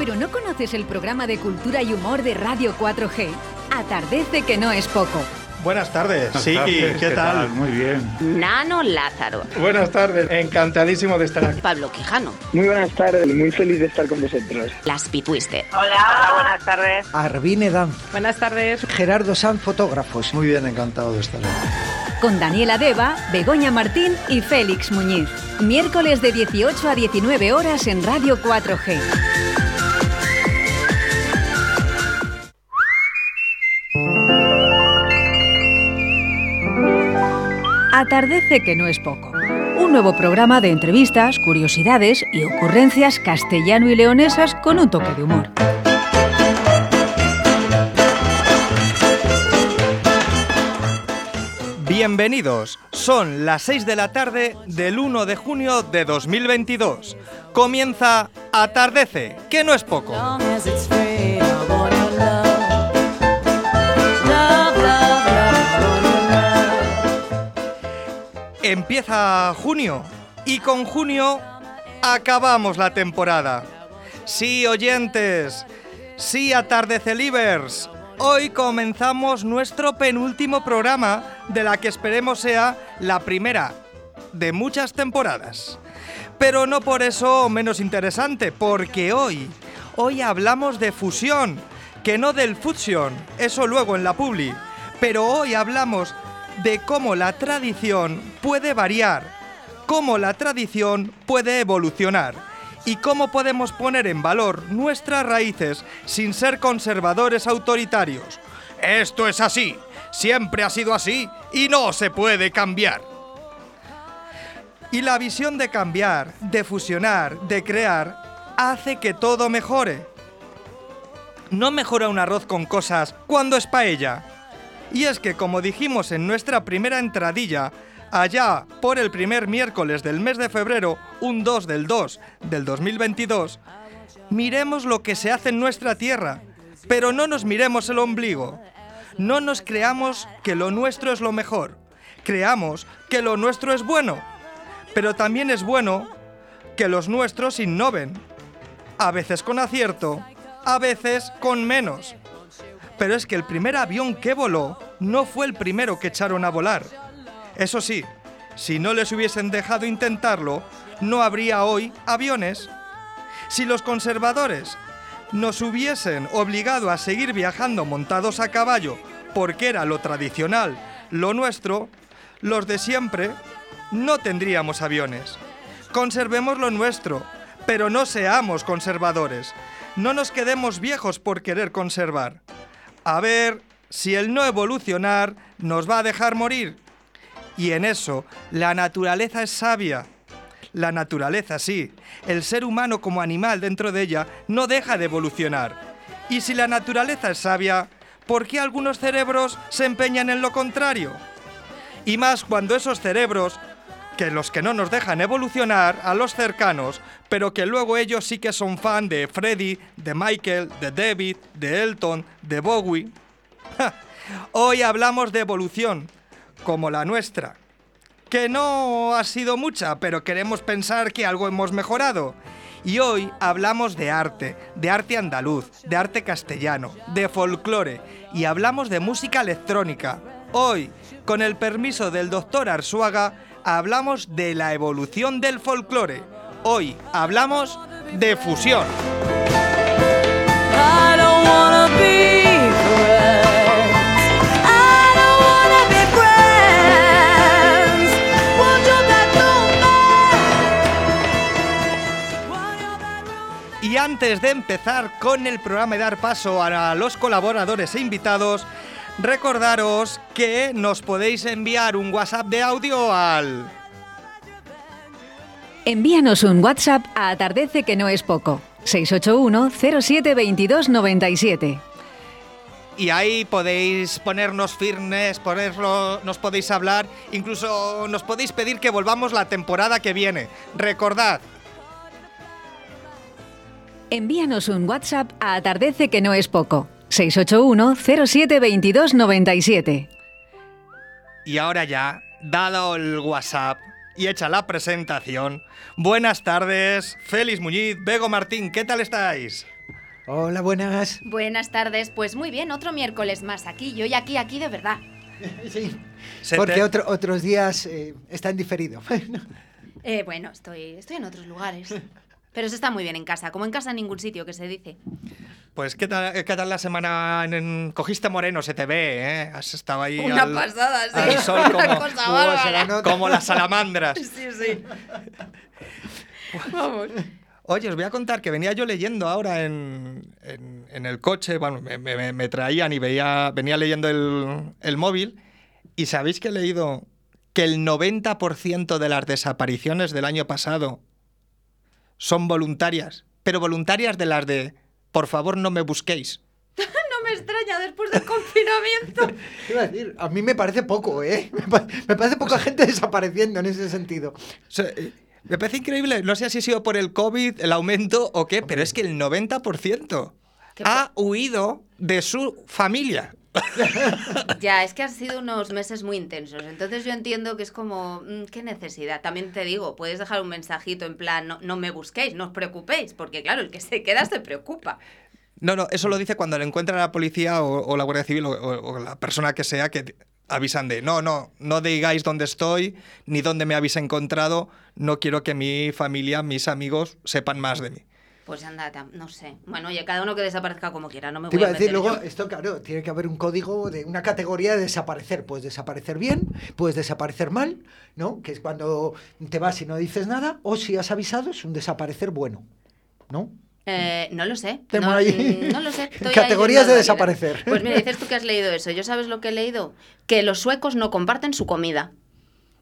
¿Pero no conoces el programa de cultura y humor de Radio 4G? Atardece que no es poco. Buenas tardes, sí, ¿qué, tal? Muy bien. Nano Lázaro. Buenas tardes, encantadísimo de estar aquí. Pablo Quijano. Muy buenas tardes, muy feliz de estar con vosotros. Las Pitwister. Hola, buenas tardes. Arvine Dan. Buenas tardes. Gerardo San Fotógrafos. Muy bien, encantado de estar aquí. Con Daniela Deva, Begoña Martín y Félix Muñiz. Miércoles de 18 a 19 horas en Radio 4G. Atardece que no es poco. Un nuevo programa de entrevistas, curiosidades y ocurrencias castellano y leonesas con un toque de humor. Bienvenidos, son las 6 de la tarde del 1 de junio de 2022. Comienza Atardece, que no es poco. Empieza junio y con junio acabamos la temporada. Sí, oyentes, sí, atardecelivers. Hoy comenzamos nuestro penúltimo programa de la que esperemos sea la primera de muchas temporadas. Pero no por eso menos interesante, porque hoy, hoy hablamos de fusión, que no del fusion, eso luego en la publi. Pero hoy hablamos de cómo la tradición puede variar, cómo la tradición puede evolucionar y cómo podemos poner en valor nuestras raíces sin ser conservadores autoritarios. Esto es así, siempre ha sido así y no se puede cambiar. Y la visión de cambiar, de fusionar, de crear, hace que todo mejore. No mejora un arroz con cosas cuando es paella. Y es que, como dijimos en nuestra primera entradilla, allá por el primer miércoles del mes de febrero, un 2 del 2 del 2022, miremos lo que se hace en nuestra tierra, pero no nos miremos el ombligo. No nos creamos que lo nuestro es lo mejor. Creamos que lo nuestro es bueno. Pero también es bueno que los nuestros innoven. A veces con acierto, a veces con menos. Pero es que el primer avión que voló no fue el primero que echaron a volar. Eso sí, si no les hubiesen dejado intentarlo, no habría hoy aviones. Si los conservadores nos hubiesen obligado a seguir viajando montados a caballo porque era lo tradicional, lo nuestro, los de siempre, no tendríamos aviones. Conservemos lo nuestro, pero no seamos conservadores. No nos quedemos viejos por querer conservar. A ver si el no evolucionar nos va a dejar morir. Y en eso, la naturaleza es sabia. La naturaleza sí, el ser humano como animal dentro de ella no deja de evolucionar. Y si la naturaleza es sabia, ¿por qué algunos cerebros se empeñan en lo contrario? Y más cuando esos cerebros, que los que no nos dejan evolucionar a los cercanos, pero que luego ellos sí que son fan de Freddy, de Michael, de David, de Elton, de Bowie. Hoy hablamos de evolución, como la nuestra, que no ha sido mucha, pero queremos pensar que algo hemos mejorado. Y hoy hablamos de arte, de arte andaluz, de arte castellano, de folclore, y hablamos de música electrónica. Hoy, con el permiso del doctor Arsuaga, hablamos de la evolución del folclore. Hoy hablamos de fusión. Y antes de empezar con el programa y dar paso a los colaboradores e invitados, recordaros que nos podéis enviar un WhatsApp de audio al... Envíanos un WhatsApp a Atardece que no es poco. 681 07 22 97. Y ahí podéis ponernos firmes, ponerlo, nos podéis hablar, incluso nos podéis pedir que volvamos la temporada que viene. Recordad, Envíanos un WhatsApp a Atardece que no es poco. 681 07 22 97. Y ahora ya, dado el WhatsApp y hecha la presentación, buenas tardes, Félix Muñiz, Bego Martín, ¿qué tal estáis? Hola, buenas. Buenas tardes. Pues muy bien, otro miércoles más aquí. Yo y aquí, aquí de verdad. Sí, Se porque te- otro- otros días eh, están diferido. Eh, bueno, estoy, estoy en otros lugares. Pero se está muy bien en casa, como en casa en ningún sitio que se dice. Pues, ¿qué tal, qué tal la semana? En, en- Cogiste moreno, se te ve, ¿eh? Has estado ahí. Una al- pasada, sí. al sol como, las salamandras. Sí, sí. Vamos. Oye, os voy a contar que venía yo leyendo ahora en, en- en el coche, bueno, me, me- me traían y veía, venía leyendo el, el móvil, y sabéis que he leído que el 90% de las desapariciones del año pasado son voluntarias, pero voluntarias de las de, por favor, no me busquéis. No me extraña después del confinamiento. ¿Qué iba a decir? A mí me parece poco, ¿eh? Me, pa- me parece poca gente desapareciendo en ese sentido. O sea, eh, me parece increíble, no sé si ha sido por el COVID, el aumento o qué, pero es que el 90% Qué ha huido de su familia. Ya, es que han sido unos meses muy intensos. Entonces yo entiendo que es como, mm, ¿qué necesidad? También te digo, puedes dejar un mensajito en plan, no, no me busquéis, no os preocupéis, porque claro, el que se queda se preocupa. No, no, eso lo dice cuando le encuentra la policía o, la Guardia Civil o, o- la persona que sea que avisan de, no, no, no digáis dónde estoy ni dónde me habéis encontrado, no quiero que mi familia, mis amigos sepan más de mí. Pues anda, no sé. Bueno, oye, cada uno que desaparezca como quiera, no me Te voy iba a decir, meter luego, yo. esto claro, tiene que haber un código de una categoría de desaparecer. Puedes desaparecer bien, puedes desaparecer mal, ¿no? Que es cuando te vas y no dices nada, o si has avisado, es un desaparecer bueno, ¿no? Eh, no lo sé. No, ahí mm, no lo sé. Estoy categorías de desaparecer. Pues mira, dices tú que has leído eso. ¿Yo sabes lo que he leído? Que los suecos no comparten su comida.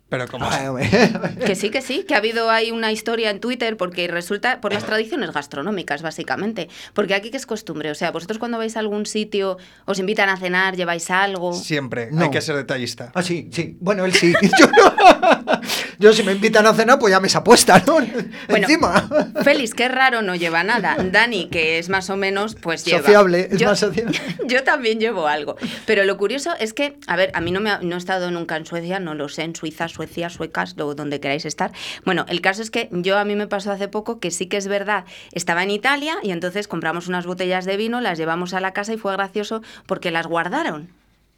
Pero como... Hombre. Que sí, que sí, que ha habido ahí una historia en Twitter porque resulta por las tradiciones gastronómicas, básicamente. Porque aquí que es costumbre, o sea, vosotros cuando vais a algún sitio, os invitan a cenar, lleváis algo. Siempre, No. hay que ser detallista. Ah, sí, sí. Bueno, él sí. Yo no. Yo si me invitan a cenar, pues ya me se apuesta, ¿no? Bueno, Encima. Félix, es raro, no lleva nada. Dani, que es más o menos, pues lleva. Sociable, es Yo- más sociable. Yo también llevo algo. Pero lo curioso es que, a ver, a mí no, me ha- no he estado nunca en Suecia, no lo sé, en Suiza, Suecia, suecas, lo, donde queráis estar. Bueno, el caso es que yo a mí me pasó hace poco que sí que es verdad, estaba en Italia y entonces compramos unas botellas de vino, las llevamos a la casa y fue gracioso porque las guardaron.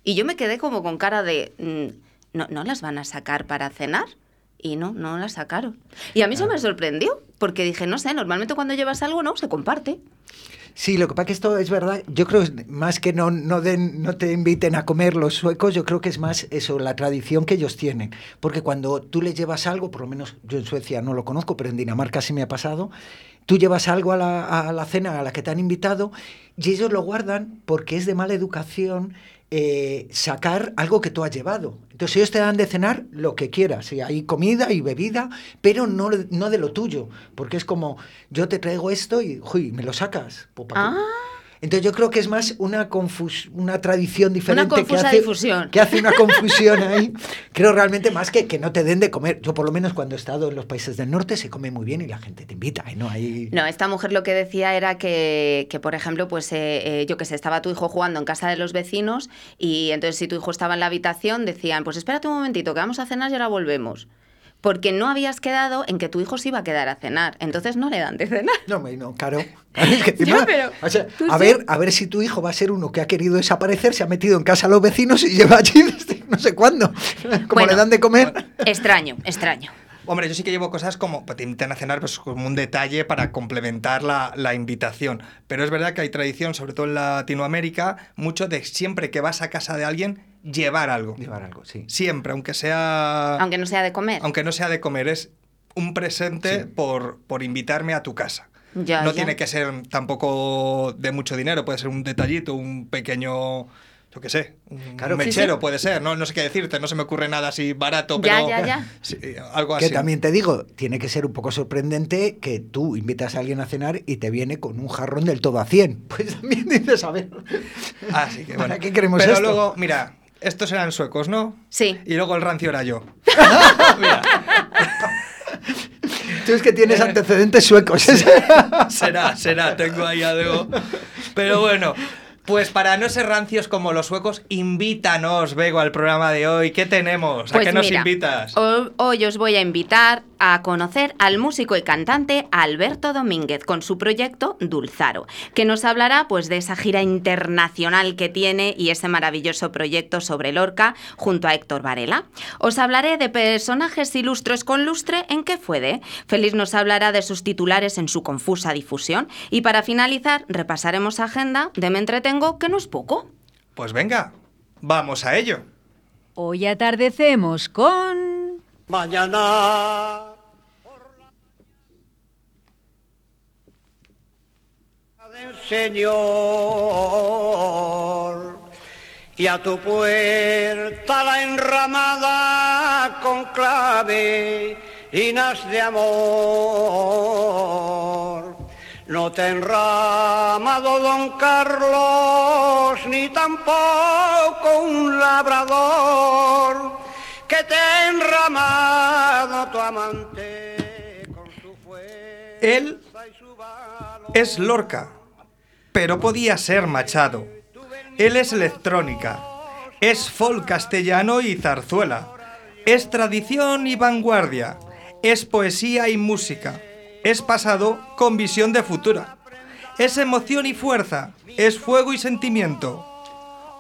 Y yo me quedé como con cara de, mm, ¿no, ¿no las van a sacar para cenar? Y no, no las sacaron. Y a mí eso me sorprendió, porque dije, no sé, normalmente cuando llevas algo, no, se comparte. Sí, lo que pasa que esto es verdad. Yo creo que más que no, no, den, no te inviten a comer los suecos, yo creo que es más eso, la tradición que ellos tienen. Porque cuando tú les llevas algo, por lo menos yo en Suecia no lo conozco, pero en Dinamarca sí me ha pasado, tú llevas algo a la, a la cena a la que te han invitado y ellos lo guardan porque es de mala educación eh, sacar algo que tú has llevado. Entonces ellos te dan de cenar lo que quieras, y hay comida y bebida, pero no, no de lo tuyo, porque es como, yo te traigo esto y, uy, me lo sacas. Pues, ¿para qué? Entonces yo creo que es más una confus una tradición diferente que confusa hace, difusión. que hace una confusión ahí. Creo realmente más que que no te den de comer. Yo por lo menos cuando he estado en los países del norte se come muy bien y la gente te invita, ¿eh? ¿no? Ahí... No, esta mujer lo que decía era que, que por ejemplo, pues eh, eh, yo que sé, estaba tu hijo jugando en casa de los vecinos y entonces si tu hijo estaba en la habitación decían, pues espérate un momentito, que vamos a cenar y ahora volvemos. Porque no habías quedado en que tu hijo se iba a quedar a cenar. Entonces no le dan de cenar. No, no, claro. Claro, es que encima- Ya, pero o sea, tú a, sí. ver, a ver si tu hijo va a ser uno que ha querido desaparecer, se ha metido en casa a los vecinos y lleva allí desde no sé cuándo. Como Bueno. le dan de comer. Extraño, extraño. Hombre, yo sí que llevo cosas como, pues te invitan a cenar pues, como un detalle para complementar la, la invitación. Pero es verdad que hay tradición, sobre todo en Latinoamérica, mucho de siempre que vas a casa de alguien, llevar algo. Llevar algo, sí. Siempre, aunque sea... Aunque no sea de comer. aunque no sea de comer, es un presente por, por invitarme a tu casa. Ya, no ya. tiene que ser tampoco de mucho dinero, puede ser un detallito, un pequeño, yo qué sé, un Claro, sí, mechero sí. puede ser, ¿no? no sé qué decirte, no se me ocurre nada así barato, Ya, pero ya, ya. sí, algo así. Que también te digo, tiene que ser un poco sorprendente que tú invitas a alguien a cenar y te viene con un jarrón del todo a 100. Pues también dices, a ver. Así que, ¿Para bueno. qué queremos Pero esto? luego, mira, estos eran suecos, ¿no? Sí. Y luego el rancio era yo. Mira, Tú es que tienes antecedentes suecos. será, será, tengo ahí algo. Pero bueno, pues para no ser rancios como los suecos, invítanos, Bego, al programa de hoy. ¿Qué tenemos? ¿A Pues qué nos mira, invitas? ho- Hoy os voy a invitar a conocer al músico y cantante Alberto Domínguez con su proyecto Dulzaro, que nos hablará pues de esa gira internacional que tiene y ese maravilloso proyecto sobre Lorca junto a Héctor Varela. Os hablaré de personajes ilustres con lustre en qué fue de. Félix nos hablará de sus titulares en su confusa difusión y para finalizar repasaremos agenda de Me entretengo que no es poco. Pues venga, vamos a ello. Hoy atardecemos con... Mañana. del Señor y a tu puerta la enramada con clave nas de amor. No te enramado don Carlos ni tampoco un labrador que te ha enramado tu amante con su fuerza Él es Lorca, pero podía ser Machado. Él es electrónica, es folk castellano y zarzuela, es tradición y vanguardia, es poesía y música, es pasado con visión de futura, es emoción y fuerza, es fuego y sentimiento.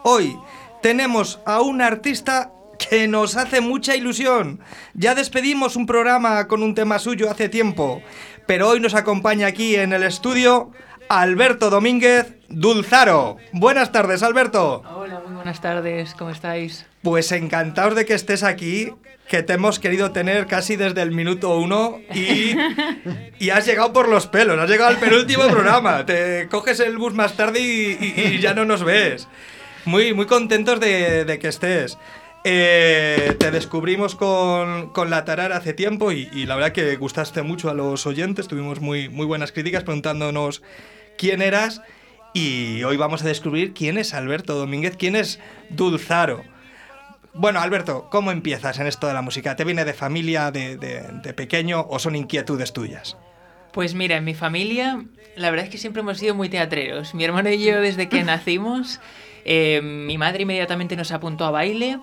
Hoy tenemos a un artista que nos hace mucha ilusión. Ya despedimos un programa con un tema suyo hace tiempo, pero hoy nos acompaña aquí en el estudio Alberto Domínguez Dulzaro. Buenas tardes, Alberto. Hola, buenas tardes, ¿cómo estáis? Pues encantados de que estés aquí, que te hemos querido tener casi desde el minuto uno y, y has llegado por los pelos, has llegado al penúltimo programa. Te coges el bus más tarde y, ya no nos ves. Muy, muy contentos de, de que estés. Eh, te descubrimos con, con la tarara hace tiempo y, y la verdad que gustaste mucho a los oyentes. Tuvimos muy, muy buenas críticas preguntándonos quién eras. Y hoy vamos a descubrir quién es Alberto Domínguez, quién es Dulzaro. Bueno, Alberto, ¿cómo empiezas en esto de la música? ¿Te viene de familia, de, de- de pequeño o son inquietudes tuyas? Pues mira, en mi familia, la verdad es que siempre hemos sido muy teatreros. Mi hermano y yo, desde que nacimos, eh, mi madre inmediatamente nos apuntó a baile.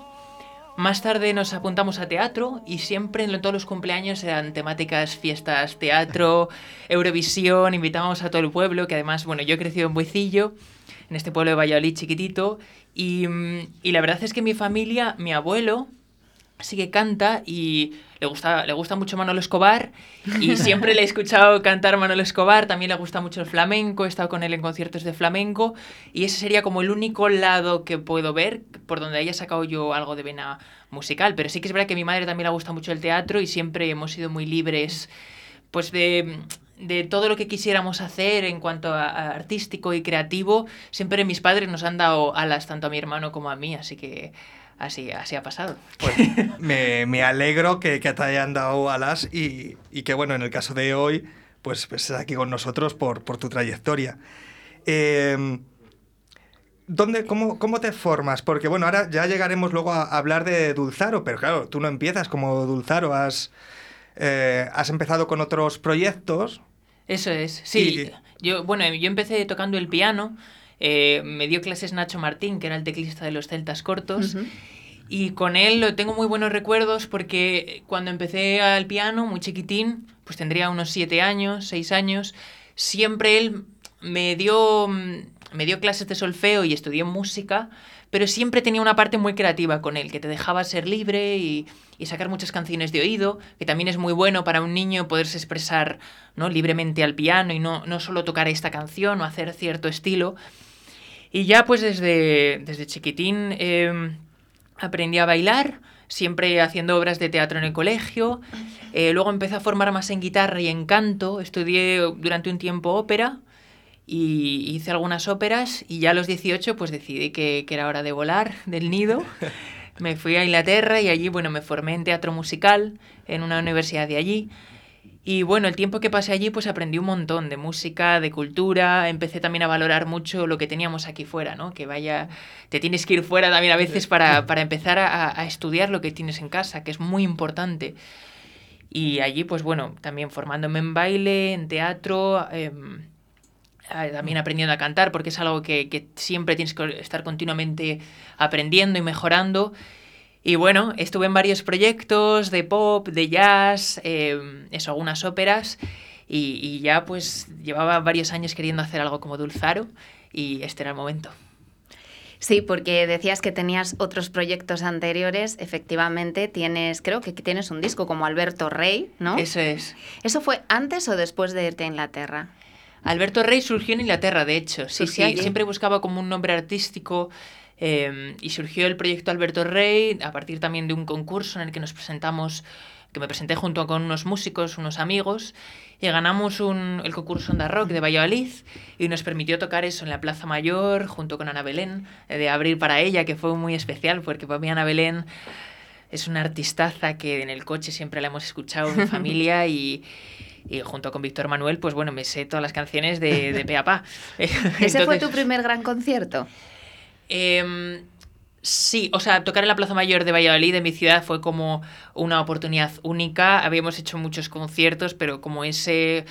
Más tarde nos apuntamos a teatro y siempre en todos los cumpleaños eran temáticas, fiestas, teatro, Eurovisión, invitábamos a todo el pueblo, que además, bueno, yo he crecido en Buecillo, en este pueblo de Valladolid chiquitito, y, mm, y la verdad es que mi familia, mi abuelo, sí que canta y le gusta, le gusta mucho Manolo Escobar y siempre le he escuchado cantar Manolo Escobar, también le gusta mucho el flamenco, he estado con él en conciertos de flamenco y ese sería como el único lado que puedo ver por donde haya sacado yo algo de vena musical, pero sí que es verdad que a mi madre también le gusta mucho el teatro y siempre hemos sido muy libres pues de, de todo lo que quisiéramos hacer en cuanto a, a artístico y creativo, siempre mis padres nos han dado alas tanto a mi hermano como a mí, así que así, así ha pasado. Pues me, me alegro que, que te hayan dado alas y, y que, bueno, en el caso de hoy, pues, pues estés aquí con nosotros por, por tu trayectoria. Eh, ¿Dónde, cómo, ¿Cómo te formas? Porque, bueno, ahora ya llegaremos luego a hablar de Dulzaro, pero claro, tú no empiezas como Dulzaro, has, eh, has empezado con otros proyectos. Eso es, sí. Yo, bueno, yo empecé tocando el piano, eh, me dio clases Nacho Martín, que era el teclista de los Celtas Cortos, y con él lo tengo muy buenos recuerdos porque cuando empecé al piano, muy chiquitín, pues tendría unos siete años, seis años, siempre él me dio, mm, me dio clases de solfeo y estudié música, pero siempre tenía una parte muy creativa con él, que te dejaba ser libre y, y sacar muchas canciones de oído, que también es muy bueno para un niño poderse expresar ¿no? libremente al piano y no, no solo tocar esta canción o hacer cierto estilo. Y ya pues desde, desde chiquitín eh, aprendí a bailar, siempre haciendo obras de teatro en el colegio. Eh, luego empecé a formar más en guitarra y en canto. Estudié durante un tiempo ópera y hice algunas óperas y ya a los 18 pues decidí que, que era hora de volar del nido. Me fui a Inglaterra y allí, bueno, me formé en teatro musical en una universidad de allí. Y bueno, el tiempo que pasé allí, pues aprendí un montón de música, de cultura. Empecé también a valorar mucho lo que teníamos aquí fuera, ¿no? Que vaya, te tienes que ir fuera también a veces para, para empezar a, a estudiar lo que tienes en casa, que es muy importante. Y allí, pues bueno, también formándome en baile, en teatro, em, eh, también aprendiendo a cantar, porque es algo que, que siempre tienes que estar continuamente aprendiendo y mejorando. Y bueno, estuve en varios proyectos de pop, de jazz, eh, eso, algunas óperas. Y, y, ya pues llevaba varios años queriendo hacer algo como Dulzaro y este era el momento. Sí, porque decías que tenías otros proyectos anteriores. Efectivamente, tienes, creo que tienes un disco como Alberto Rey, ¿no? Eso es. ¿Eso fue antes o después de irte a Inglaterra? Alberto Rey surgió en Inglaterra, de hecho. Sí, sí. Siempre buscaba como un nombre artístico. Eh, y surgió el proyecto Alberto Rey a partir también de un concurso en el que nos presentamos, que me presenté junto con unos músicos, unos amigos, y ganamos un, el concurso Onda Rock de Valladolid y nos permitió tocar eso en la Plaza Mayor junto con Ana Belén, eh, de abrir para ella, que fue muy especial porque para mí Ana Belén es una artistaza que en el coche siempre la hemos escuchado en familia y y junto con Víctor Manuel, pues bueno, me sé todas las canciones de, de pe a pa. ¿Ese fue tu primer gran concierto? Eh, sí, o sea, tocar en la Plaza Mayor de Valladolid, de mi ciudad, fue como una oportunidad única. Habíamos hecho muchos conciertos, pero como ese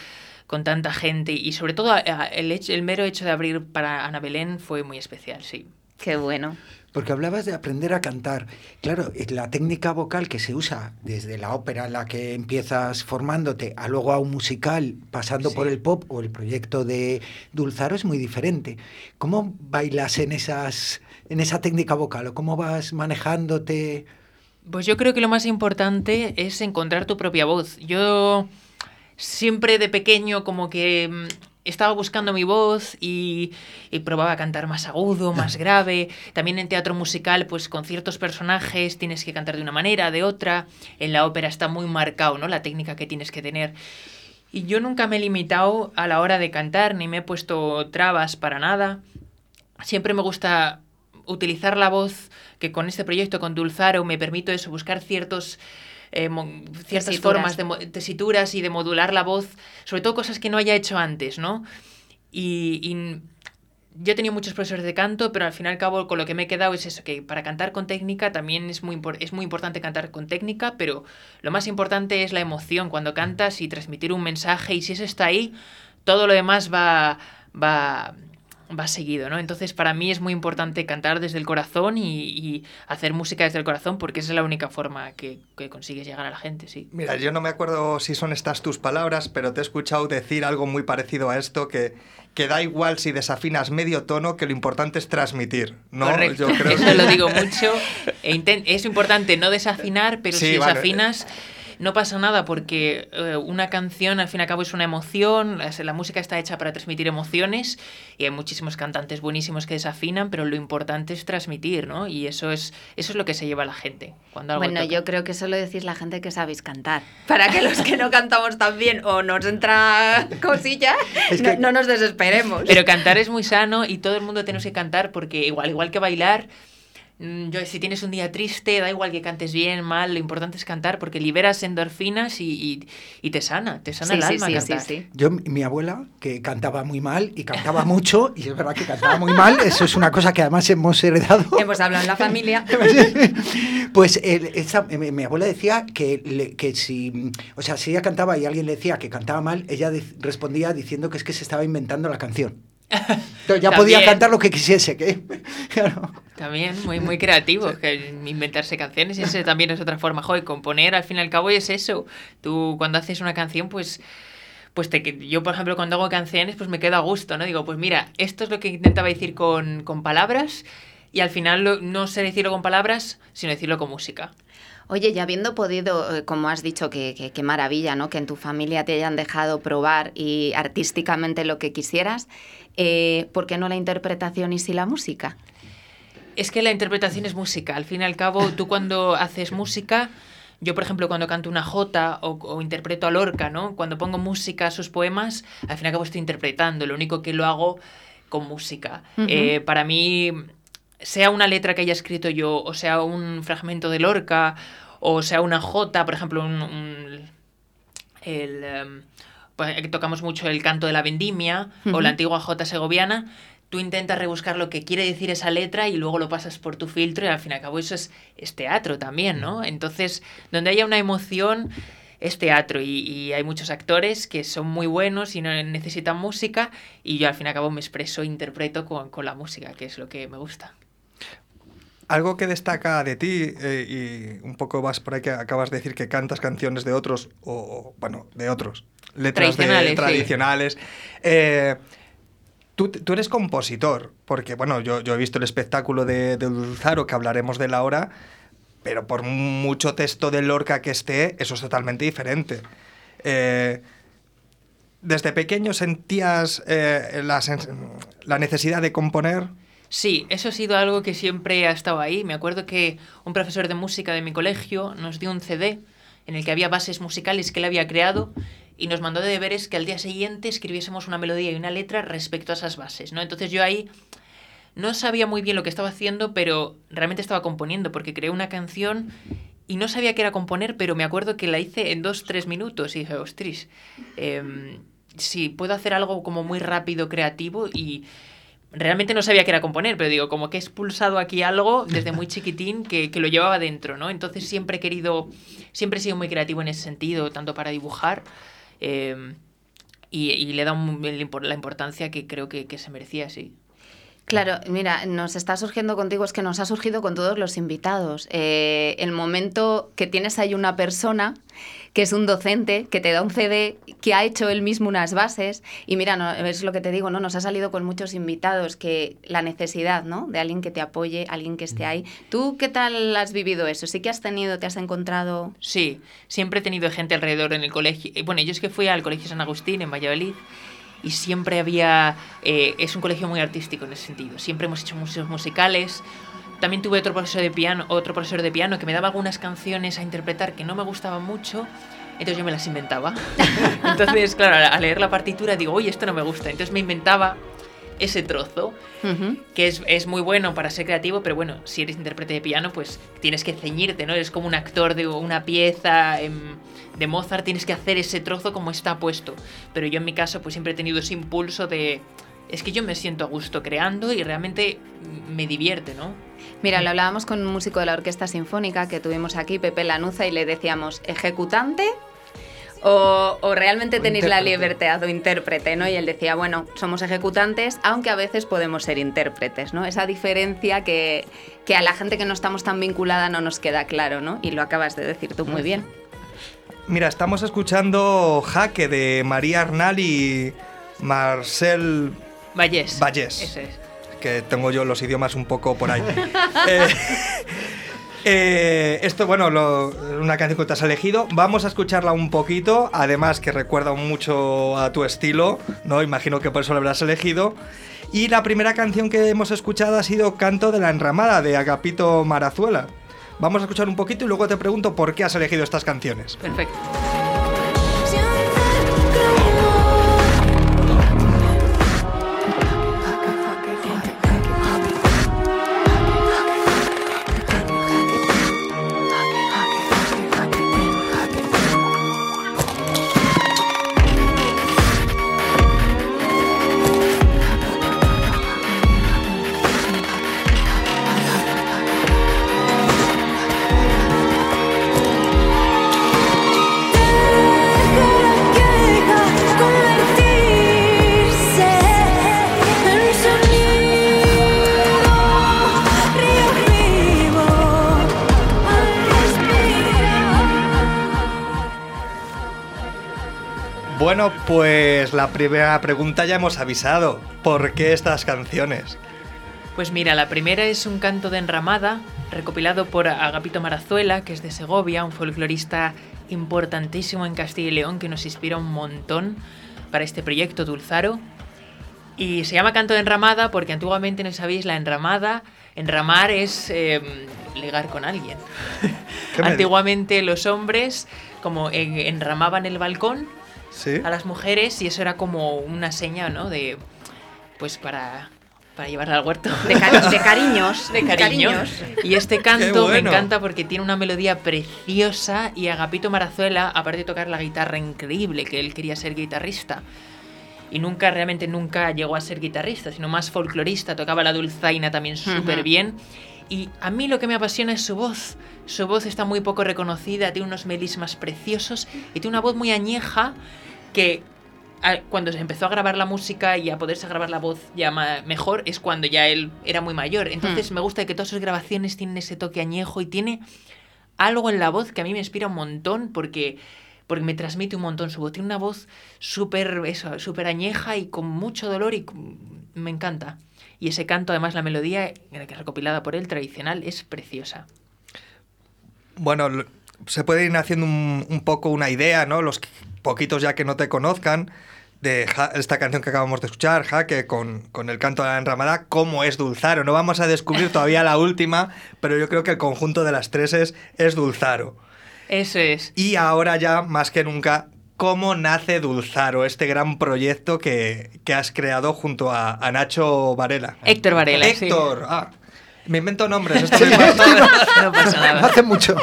con tanta gente y sobre todo el, hecho, el mero hecho de abrir para Ana Belén fue muy especial, sí. Qué bueno. Porque hablabas de aprender a cantar. Claro, la técnica vocal que se usa desde la ópera en la que empiezas formándote a luego a un musical, pasando sí. por el pop o el proyecto de Dulzaro es muy diferente. ¿Cómo bailas en, esas, en esa técnica vocal o cómo vas manejándote? Pues yo creo que lo más importante es encontrar tu propia voz. Yo siempre de pequeño como que estaba buscando mi voz y, y, probaba a cantar más agudo, más grave. También en teatro musical, pues con ciertos personajes tienes que cantar de una manera, de otra. En la ópera está muy marcado, ¿no? La técnica que tienes que tener. Y yo nunca me he limitado a la hora de cantar, ni me he puesto trabas para nada. Siempre me gusta utilizar la voz, que con este proyecto, con Dulzaro, me permito eso, buscar ciertos eh, ciertas tesituras. formas de tesituras y de modular la voz, sobre todo cosas que no haya hecho antes, ¿no? Y, y, yo he tenido muchos profesores de canto, pero al fin y al cabo con lo que me he quedado es eso, que para cantar con técnica también es muy, es muy importante cantar con técnica, pero lo más importante es la emoción cuando cantas y transmitir un mensaje y si eso está ahí, todo lo demás va, va, va seguido, ¿no? Entonces, para mí es muy importante cantar desde el corazón y, y, hacer música desde el corazón porque esa es la única forma que, que, consigues llegar a la gente, sí. Mira, yo no me acuerdo si son estas tus palabras, pero te he escuchado decir algo muy parecido a esto, que, que da igual si desafinas medio tono, que lo importante es transmitir, ¿no? Correcto. Yo creo Eso que... lo digo mucho. E es importante no desafinar, pero sí, si desafinas... no pasa nada porque eh, una canción al fin y al cabo es una emoción, la, la, música está hecha para transmitir emociones y hay muchísimos cantantes buenísimos que desafinan, pero lo importante es transmitir, ¿no? Y eso es, eso es lo que se lleva a la gente. Cuando algo bueno, toca. yo creo que eso lo decís la gente que sabéis cantar. Para que los que no cantamos tan bien o nos entra cosilla, es que... no, no nos desesperemos. Pero cantar es muy sano y todo el mundo tenemos que cantar porque igual, igual que bailar yo, si tienes un día triste, da igual que cantes bien, mal, lo importante es cantar porque liberas endorfinas y, y, y te sana, te sana sí, el sí, alma sí, cantar. Sí, Yo, mi abuela, que cantaba muy mal y cantaba mucho, y es verdad que cantaba muy mal, eso es una cosa que además hemos heredado. Hemos hablado en la familia. pues eh, esa, mi, abuela decía que, le, que si, o sea, si ella cantaba y alguien le decía que cantaba mal, ella de, respondía diciendo que es que se estaba inventando la canción. Entonces ya podía cantar lo que quisiese. ¿qué? Claro. También, muy, muy creativo, que inventarse canciones, y esa también es otra forma, joder, componer al fin y al cabo es eso. Tú cuando haces una canción, pues pues te, yo, por ejemplo, cuando hago canciones, pues me quedo a gusto, ¿no? Digo, pues mira, esto es lo que intentaba decir con, con palabras y al final lo, no sé decirlo con palabras, sino decirlo con música. Oye, y habiendo podido, eh, como has dicho, que, que, que, maravilla, ¿no? Que en tu familia te hayan dejado probar y artísticamente lo que quisieras, eh, ¿por qué no la interpretación y sí la música? Es que la interpretación es música. Al fin y al cabo, tú cuando haces música, yo por ejemplo cuando canto una jota o, o, interpreto a Lorca, ¿no? Cuando pongo música a sus poemas, al fin y al cabo estoy interpretando. Lo único que lo hago con música. Uh -huh. eh, para mí sea una letra que haya escrito yo, o sea un fragmento de Lorca, o sea una jota, por ejemplo, un, un el, um, pues, tocamos mucho el canto de la vendimia, uh -huh. o la antigua jota segoviana, tú intentas rebuscar lo que quiere decir esa letra y luego lo pasas por tu filtro y al fin y al cabo eso es, es teatro también, ¿no? Entonces, donde haya una emoción es teatro y, y, hay muchos actores que son muy buenos y no necesitan música y yo al fin y al cabo me expreso, interpreto con, con la música, que es lo que me gusta. algo que destaca de ti, eh, y un poco vas por ahí que acabas de decir que cantas canciones de otros, o, bueno, de otros, letras tradicionales. De, tradicionales. Eh, tú, eres compositor, porque bueno, yo, yo he visto el espectáculo de, de Dulzaro, que hablaremos de la hora, pero por mucho texto de Lorca que esté, eso es totalmente diferente. Eh, ¿Desde pequeño sentías eh, la, la necesidad de componer? Sí, eso ha sido algo que siempre ha estado ahí. Me acuerdo que un profesor de música de mi colegio nos dio un CD en el que había bases musicales que él había creado y nos mandó de deberes que al día siguiente escribiésemos una melodía y una letra respecto a esas bases, ¿no? Entonces yo ahí no sabía muy bien lo que estaba haciendo, pero realmente estaba componiendo porque creé una canción y no sabía qué era componer, pero me acuerdo que la hice en dos, tres minutos y dije, ostras, eh, sí, puedo hacer algo como muy rápido, creativo y realmente no sabía qué era componer, pero digo, como que he expulsado aquí algo desde muy chiquitín que, que, lo llevaba dentro, ¿no? Entonces siempre he querido, siempre he sido muy creativo en ese sentido, tanto para dibujar eh, y, y, le he dado la importancia que creo que, que se merecía, sí. Claro, mira, nos está surgiendo contigo, es que nos ha surgido con todos los invitados. Eh, el momento que tienes ahí una persona que es un docente, que te da un CD, que ha hecho él mismo unas bases. Y mira, no, es lo que te digo, ¿no? Nos ha salido con muchos invitados que la necesidad, ¿no? De alguien que te apoye, alguien que esté ahí. ¿Tú qué tal has vivido eso? ¿Sí que has tenido, te has encontrado? Sí, siempre he tenido gente alrededor en el colegio. Bueno, yo es que fui al Colegio San Agustín en Valladolid y siempre había... Eh, es un colegio muy artístico en ese sentido. Siempre hemos hecho museos musicales. También tuve otro profesor de piano, otro profesor de piano que me daba algunas canciones a interpretar que no me gustaban mucho. Entonces yo me las inventaba. Entonces, claro, al leer la partitura digo, oye, esto no me gusta. Entonces me inventaba ese trozo, uh -huh. que es, es, muy bueno para ser creativo, pero bueno, si eres intérprete de piano, pues tienes que ceñirte, ¿no? Eres como un actor de una pieza de Mozart, tienes que hacer ese trozo como está puesto. Pero yo en mi caso, pues siempre he tenido ese impulso de... Es que yo me siento a gusto creando y realmente me divierte, ¿no? Mira, lo hablábamos con un músico de la Orquesta Sinfónica que tuvimos aquí, Pepe Lanuza, y le decíamos, ejecutante o, o, realmente tenéis intérprete. la libertad o intérprete, ¿no? Y él decía, bueno, somos ejecutantes, aunque a veces podemos ser intérpretes, ¿no? Esa diferencia que, que a la gente que no estamos tan vinculada no nos queda claro, ¿no? Y lo acabas de decir tú muy bien. Mira, estamos escuchando Jaque de María Arnal y Marcel Vallés. Vallés. Ese es. Que tengo yo los idiomas un poco por ahí. eh, eh, esto, bueno, lo, una canción que te has elegido. Vamos a escucharla un poquito. Además, que recuerda mucho a tu estilo, ¿no? Imagino que por eso la habrás elegido. Y la primera canción que hemos escuchado ha sido Canto de la Enramada, de Agapito Marazuela. Vamos a escuchar un poquito y luego te pregunto por qué has elegido estas canciones. Perfecto. Bueno, pues la primera pregunta ya hemos avisado. ¿Por qué estas canciones? Pues mira, la primera es un canto de enramada, recopilado por Agapito Marazuela, que es de Segovia, un folclorista importantísimo en Castilla y León, que nos inspira un montón para este proyecto Dulzaro. Y se llama canto de enramada porque antiguamente, no sabéis, la enramada, enramar es eh, ligar con alguien. antiguamente los hombres como enramaban el balcón ¿Sí? a las mujeres y eso era como una seña, ¿no? De, pues para, para llevarla al huerto. De, cari de cariños. De cariños. Y este canto bueno. me encanta porque tiene una melodía preciosa y Agapito Marazuela, aparte de tocar la guitarra increíble, que él quería ser guitarrista. Y nunca, realmente nunca llegó a ser guitarrista, sino más folclorista, tocaba la dulzaina también súper uh -huh. bien. Y a mí lo que me apasiona es su voz. Su voz está muy poco reconocida, tiene unos melismas preciosos y tiene una voz muy añeja que cuando se empezó a grabar la música y a poderse grabar la voz ya mejor es cuando ya él era muy mayor. Entonces hmm. me gusta que todas sus grabaciones tienen ese toque añejo y tiene algo en la voz que a mí me inspira un montón porque porque me transmite un montón su voz. Tiene una voz súper súper añeja y con mucho dolor y me encanta. Y ese canto, además la melodía, que es recopilada por él, tradicional, es preciosa. Bueno, se puede ir haciendo un, poco una idea, ¿no? Los poquitos ya que no te conozcan, de esta canción que acabamos de escuchar, Jaque, con, con el canto de la enramada, cómo es Dulzaro. No vamos a descubrir todavía la última, pero yo creo que el conjunto de las tres es, es Dulzaro. Eso es. Y ahora ya, más que nunca, cómo nace Dulzaro, este gran proyecto que, que has creado junto a, a, Nacho Varela. Héctor Varela. Héctor, ah. Me invento nombres, esto no pasa nada. Hace mucho.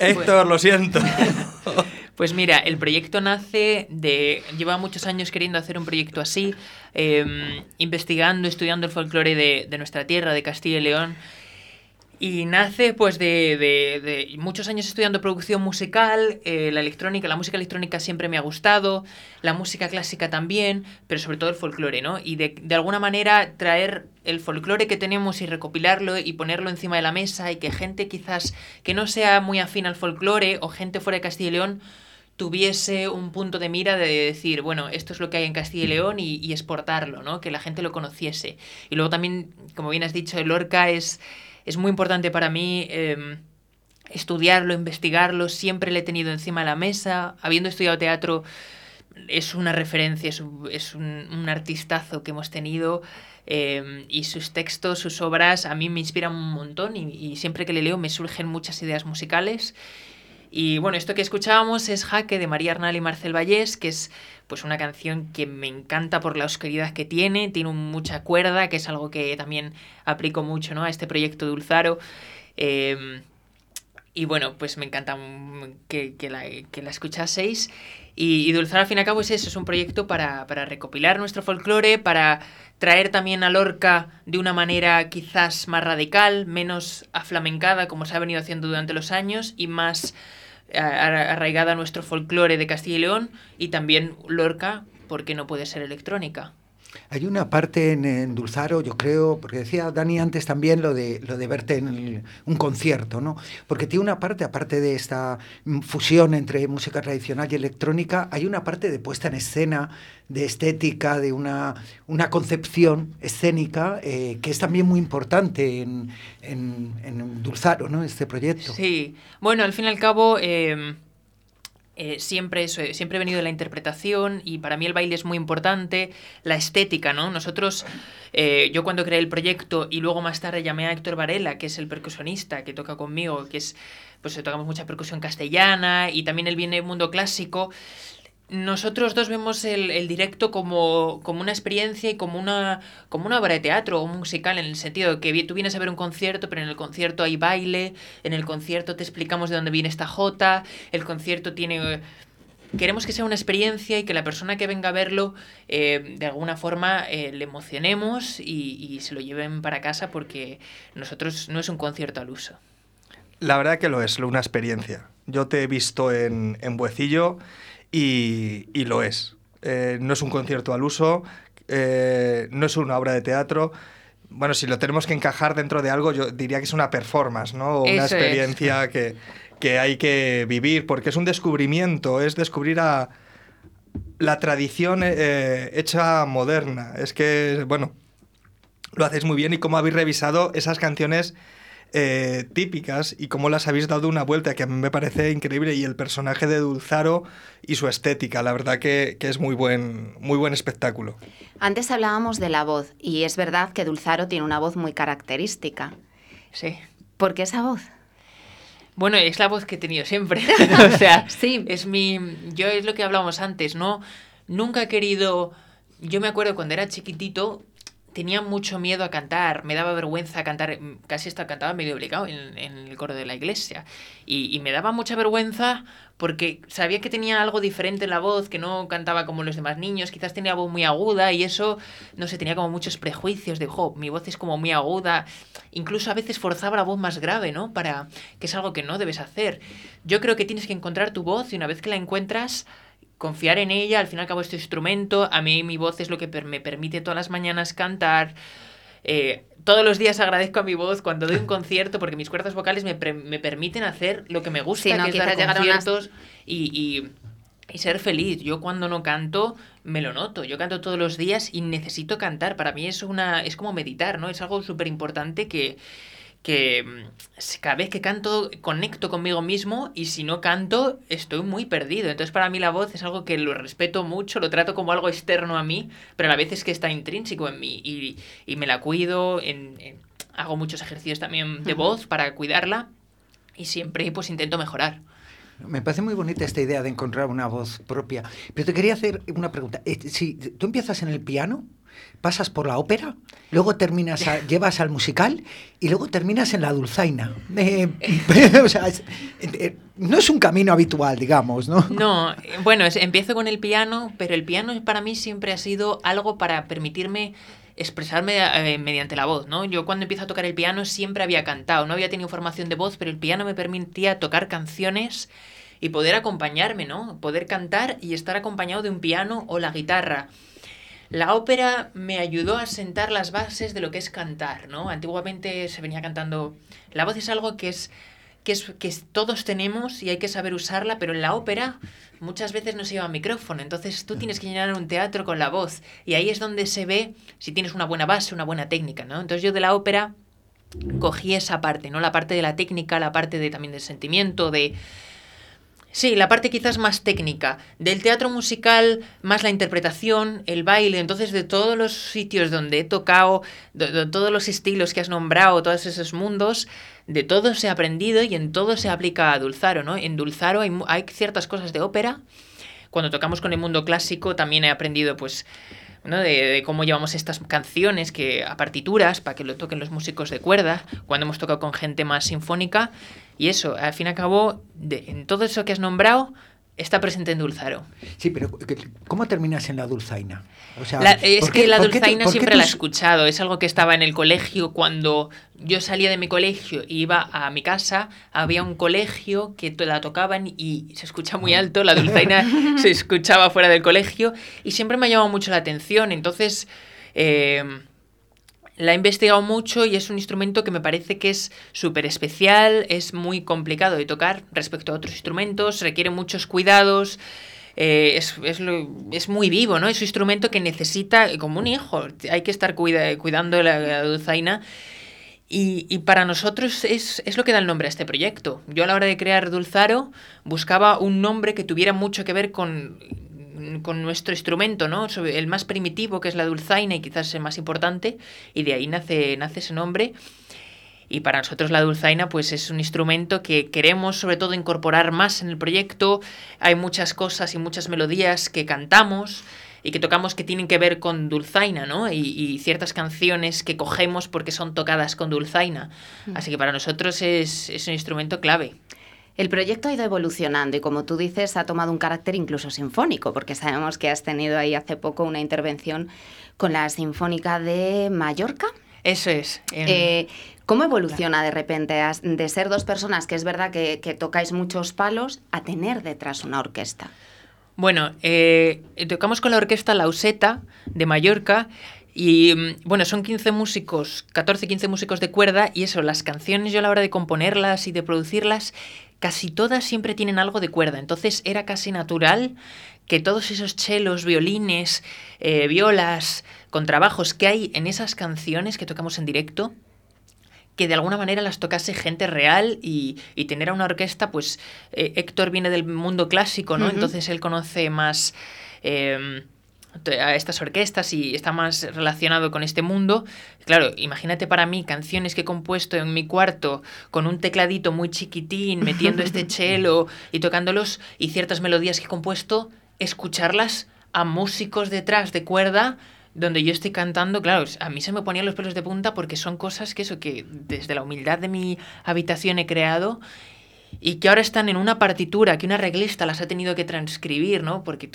Héctor, lo siento. Pues mira, el proyecto nace de... Lleva muchos años queriendo hacer un proyecto así, em, investigando, estudiando el folclore de, de, nuestra tierra, de Castilla y León, y nace pues de, de, muchos años estudiando producción musical, eh, la electrónica, la música electrónica siempre me ha gustado, la música clásica también, pero sobre todo el folclore, ¿no? Y de, de alguna manera traer el folclore que tenemos y recopilarlo y ponerlo encima de la mesa y que gente quizás que no sea muy afín al folclore o gente fuera de Castilla y León tuviese un punto de mira de decir, bueno, esto es lo que hay en Castilla y León y, exportarlo, ¿no? Que la gente lo conociese. Y luego también, como bien has dicho, el Lorca es es muy importante para mí em, estudiarlo, investigarlo, siempre le he tenido encima de la mesa, habiendo estudiado teatro es una referencia, es un, artistazo que hemos tenido em, y sus textos, sus obras a mí me inspiran un montón y, siempre que le leo me surgen muchas ideas musicales. Y bueno, esto que escuchábamos es Jaque de María Arnal y Marcel Vallés, que es pues una canción que me encanta por la oscuridad que tiene, tiene mucha cuerda, que es algo que también aplico mucho ¿no? a este proyecto Dulzaro. Em, y bueno, pues me encanta que, la, que la, escuchaseis. Y, Dulzaro al fin y al cabo es eso, es un proyecto para, para recopilar nuestro folclore, para traer también a Lorca de una manera quizás más radical, menos aflamencada como se ha venido haciendo durante los años y más arraigada a nuestro folclore de Castilla y León y también Lorca, porque no puede ser electrónica. Hay una parte en, Dulzaro, yo creo, porque decía Dani antes también lo de, lo de verte en un concierto, ¿no? Porque tiene una parte, aparte de esta fusión entre música tradicional y electrónica, hay una parte de puesta en escena, de estética, de una, una concepción escénica eh, que es también muy importante en, en, Dulzaro, ¿no? Este proyecto. Sí, bueno, al fin y al cabo... Em, eh, siempre, siempre he venido de la interpretación y para mí el baile es muy importante, la estética, ¿no? Nosotros, eh, yo cuando creé el proyecto y luego más tarde llamé a Héctor Varela, que es el percusionista que toca conmigo, que es, pues tocamos mucha percusión castellana y también él viene del mundo clásico, nosotros dos vemos el, directo como, una experiencia y como una, como una obra de teatro o musical, en el sentido de que tú vienes a ver un concierto, pero en el concierto hay baile, en el concierto te explicamos de dónde viene esta jota, el concierto tiene... Queremos que sea una experiencia y que la persona que venga a verlo eh, de alguna forma eh, le emocionemos y, se lo lleven para casa porque nosotros no es un concierto al uso. La verdad que lo es, una experiencia. Yo te he visto en, en Buecillo y, lo es. Eh, no es un concierto al uso, eh, no es una obra de teatro. Bueno, si lo tenemos que encajar dentro de algo, yo diría que es una performance, ¿no? una experiencia que, que, hay que vivir, porque es un descubrimiento, es descubrir a la tradición eh, hecha moderna. Es que, bueno, lo hacéis muy bien y cómo habéis revisado esas canciones eh, típicas y cómo las habéis dado una vuelta que a mí me parece increíble y el personaje de Dulzaro y su estética, la verdad que, es muy buen, muy buen espectáculo. Antes hablábamos de la voz y es verdad que Dulzaro tiene una voz muy característica. Sí. ¿Por qué esa voz? Bueno, es la voz que he tenido siempre. o sea, sí. es mi. Yo es lo que hablábamos antes, ¿no? Nunca he querido. Yo me acuerdo cuando era chiquitito, tenía mucho miedo a cantar, me daba vergüenza cantar, mm, casi hasta cantaba medio obligado en, el coro de la iglesia. Y, me daba mucha vergüenza porque sabía que tenía algo diferente en la voz, que no cantaba como los demás niños, quizás tenía voz muy aguda y eso, no sé, tenía como muchos prejuicios de, jo, mi voz es como muy aguda. Incluso a veces forzaba la voz más grave, ¿no? Para, que es algo que no debes hacer. Yo creo que tienes que encontrar tu voz y una vez que la encuentras, confiar en ella, al fin y al cabo este instrumento, a mí mi voz es lo que me permite todas las mañanas cantar. Eh, todos los días agradezco a mi voz cuando doy un concierto porque mis cuerdas vocales me, me permiten hacer lo que me gusta, que es dar conciertos y, y, ser feliz. Yo cuando no canto me lo noto. Yo canto todos los días y necesito cantar. Para mí es una es como meditar, ¿no? Es algo súper importante que que mm, cada vez que canto conecto conmigo mismo y si no canto estoy muy perdido. Entonces para mí la voz es algo que lo respeto mucho, lo trato como algo externo a mí, pero a la vez es que está intrínseco en mí y, y me la cuido, en, hago muchos ejercicios también de voz para cuidarla y siempre pues intento mejorar. Me parece muy bonita esta idea de encontrar una voz propia. Pero te quería hacer una pregunta. Eh, si tú empiezas en el piano, pasas por la ópera, luego terminas, llevas al musical y luego terminas en la dulzaina. Eh, o sea, eh, no es un camino habitual, digamos, ¿no? No, bueno, empiezo con el piano, pero el piano para mí siempre ha sido algo para permitirme expresarme eh, mediante la voz, ¿no? Yo cuando empiezo a tocar el piano siempre había cantado, no había tenido formación de voz, pero el piano me permitía tocar canciones y poder acompañarme, ¿no? Poder cantar y estar acompañado de un piano o la guitarra. La ópera me ayudó a sentar las bases de lo que es cantar, ¿no? Antiguamente se venía cantando... La voz es algo que es que, es, que todos tenemos y hay que saber usarla, pero en la ópera muchas veces no se lleva micrófono, entonces tú tienes que llenar un teatro con la voz y ahí es donde se ve si tienes una buena base, una buena técnica, ¿no? Entonces yo de la ópera cogí esa parte, ¿no? La parte de la técnica, la parte de también del sentimiento, de Sí, la parte quizás más técnica. Del teatro musical, más la interpretación, el baile. Entonces, de todos los sitios donde he tocado, de, todos los estilos que has nombrado, todos esos mundos, de todo se ha aprendido y en todo se aplica a Dulzaro, ¿no? En Dulzaro hay, hay ciertas cosas de ópera. Cuando tocamos con el mundo clásico también he aprendido, pues, ¿no? de, cómo llevamos estas canciones que a partituras para que lo toquen los músicos de cuerda, cuando hemos tocado con gente más sinfónica. Y eso, al fin y al cabo, de, en todo eso que has nombrado, está presente en Dulzaro. Sí, pero ¿cómo terminas en la dulzaina? O sea, es que la dulzaina siempre la he escuchado, es algo que estaba en el colegio cuando yo salía de mi colegio e iba a mi casa, había un colegio que la tocaban y se escucha muy alto, la dulzaina se escuchaba fuera del colegio y siempre me ha llamado mucho la atención, entonces... Eh, la he investigado mucho y es un instrumento que me parece que es súper especial, es muy complicado de tocar respecto a otros instrumentos, requiere muchos cuidados. Eh, es, es, muy vivo, ¿no? Es un instrumento que necesita, como un hijo, hay que estar cuidando la, la dulzaina. Y, y, para nosotros es, es, lo que da el nombre a este proyecto. Yo a la hora de crear Dulzaro buscaba un nombre que tuviera mucho que ver con con nuestro instrumento, ¿no? El más primitivo, que es la dulzaina y quizás el más importante, y de ahí nace, nace ese nombre. Y para nosotros la dulzaina pues es un instrumento que queremos sobre todo incorporar más en el proyecto. Hay muchas cosas y muchas melodías que cantamos y que tocamos que tienen que ver con dulzaina, ¿no? Y, y ciertas canciones que cogemos porque son tocadas con dulzaina. Mm. Así que para nosotros es, es un instrumento clave. El proyecto ha ido evolucionando y como tú dices ha tomado un carácter incluso sinfónico, porque sabemos que has tenido ahí hace poco una intervención con la Sinfónica de Mallorca. Eso es. Eh, ¿Cómo evoluciona de repente de ser dos personas, que es verdad que, tocáis muchos palos, a tener detrás una orquesta? Bueno, eh, tocamos con la orquesta Lauseta de Mallorca y mm, bueno, son 15 músicos, 14, 15 músicos de cuerda y eso, las canciones yo a la hora de componerlas y de producirlas casi todas siempre tienen algo de cuerda. Entonces era casi natural que todos esos chelos, violines, eh, violas, contrabajos que hay en esas canciones que tocamos en directo, que de alguna manera las tocase gente real y, tener a una orquesta, pues eh, Héctor viene del mundo clásico, ¿no? Entonces él conoce más... Em, a estas orquestas y está más relacionado con este mundo. Claro, imagínate para mí canciones que he compuesto en mi cuarto con un tecladito muy chiquitín, metiendo este cello y tocándolos y ciertas melodías que he compuesto, escucharlas a músicos detrás de cuerda donde yo estoy cantando, claro, a mí se me ponían los pelos de punta porque son cosas que eso que desde la humildad de mi habitación he creado y que ahora están en una partitura que una arreglista las ha tenido que transcribir, ¿no? Porque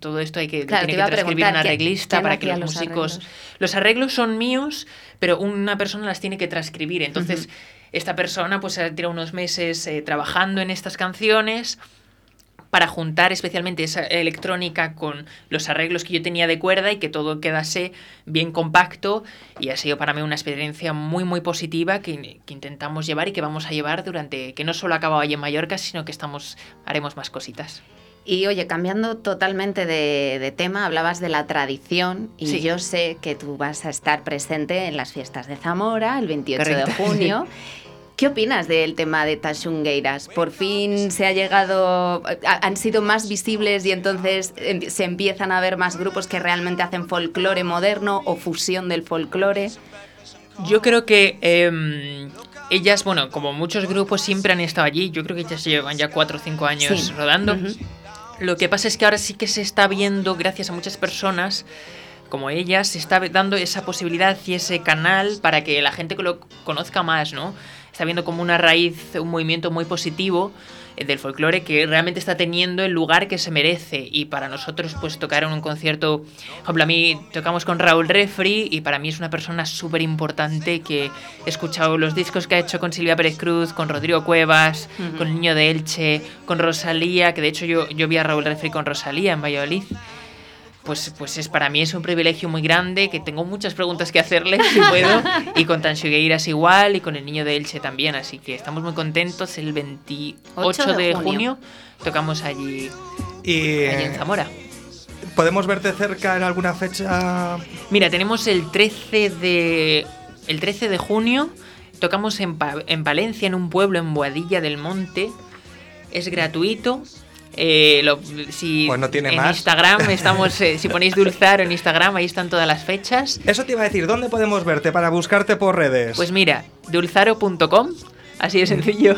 todo esto hay que, tiene que transcribir una arreglista para que los, músicos... Los arreglos son míos, pero una persona las tiene que transcribir. Entonces, esta persona pues ha tirado unos meses eh, trabajando en estas canciones para juntar especialmente esa electrónica con los arreglos que yo tenía de cuerda y que todo quedase bien compacto y ha sido para mí una experiencia muy muy positiva que, intentamos llevar y que vamos a llevar durante que no solo acaba ahí en Mallorca sino que estamos haremos más cositas. Y oye, cambiando totalmente de, tema, hablabas de la tradición y yo sé que tú vas a estar presente en las fiestas de Zamora el 28 de junio. ¿Qué opinas del tema de Tashungueiras? Por fin se ha llegado, han sido más visibles y entonces se empiezan a ver más grupos que realmente hacen folclore moderno o fusión del folclore. Yo creo que em, ellas, bueno, como muchos grupos siempre han estado allí, yo creo que ellas llevan ya cuatro o cinco años rodando. Lo que pasa es que ahora sí que se está viendo, gracias a muchas personas, como ellas, se está dando esa posibilidad y ese canal para que la gente lo conozca más, ¿no? Está viendo como una raíz, un movimiento muy positivo eh, del folclore que realmente está teniendo el lugar que se merece. Y para nosotros pues tocar en un concierto, por ejemplo a mí tocamos con Raúl Refri y para mí es una persona súper importante que he escuchado los discos que ha hecho con Silvia Pérez Cruz, con Rodrigo Cuevas, con el Niño de Elche, con Rosalía, que de hecho yo, yo vi a Raúl Refri con Rosalía en Valladolid pues, pues es para mí es un privilegio muy grande, que tengo muchas preguntas que hacerle, si puedo, y con Tansugueiras igual, y con el niño de Elche también, así que estamos muy contentos. El 28 de, junio. tocamos allí, y, allí en Zamora. ¿Podemos verte cerca en alguna fecha? Mira, tenemos el 13 de, el 13 de junio, tocamos en, en Valencia, en un pueblo en Boadilla del Monte, es gratuito, eh, si pues tiene en Instagram estamos, eh, si ponéis Dulzaro en Instagram, ahí están todas las fechas. Eso te iba a decir, ¿dónde podemos verte para buscarte por redes? Pues mira, dulzaro.com, así de sencillo.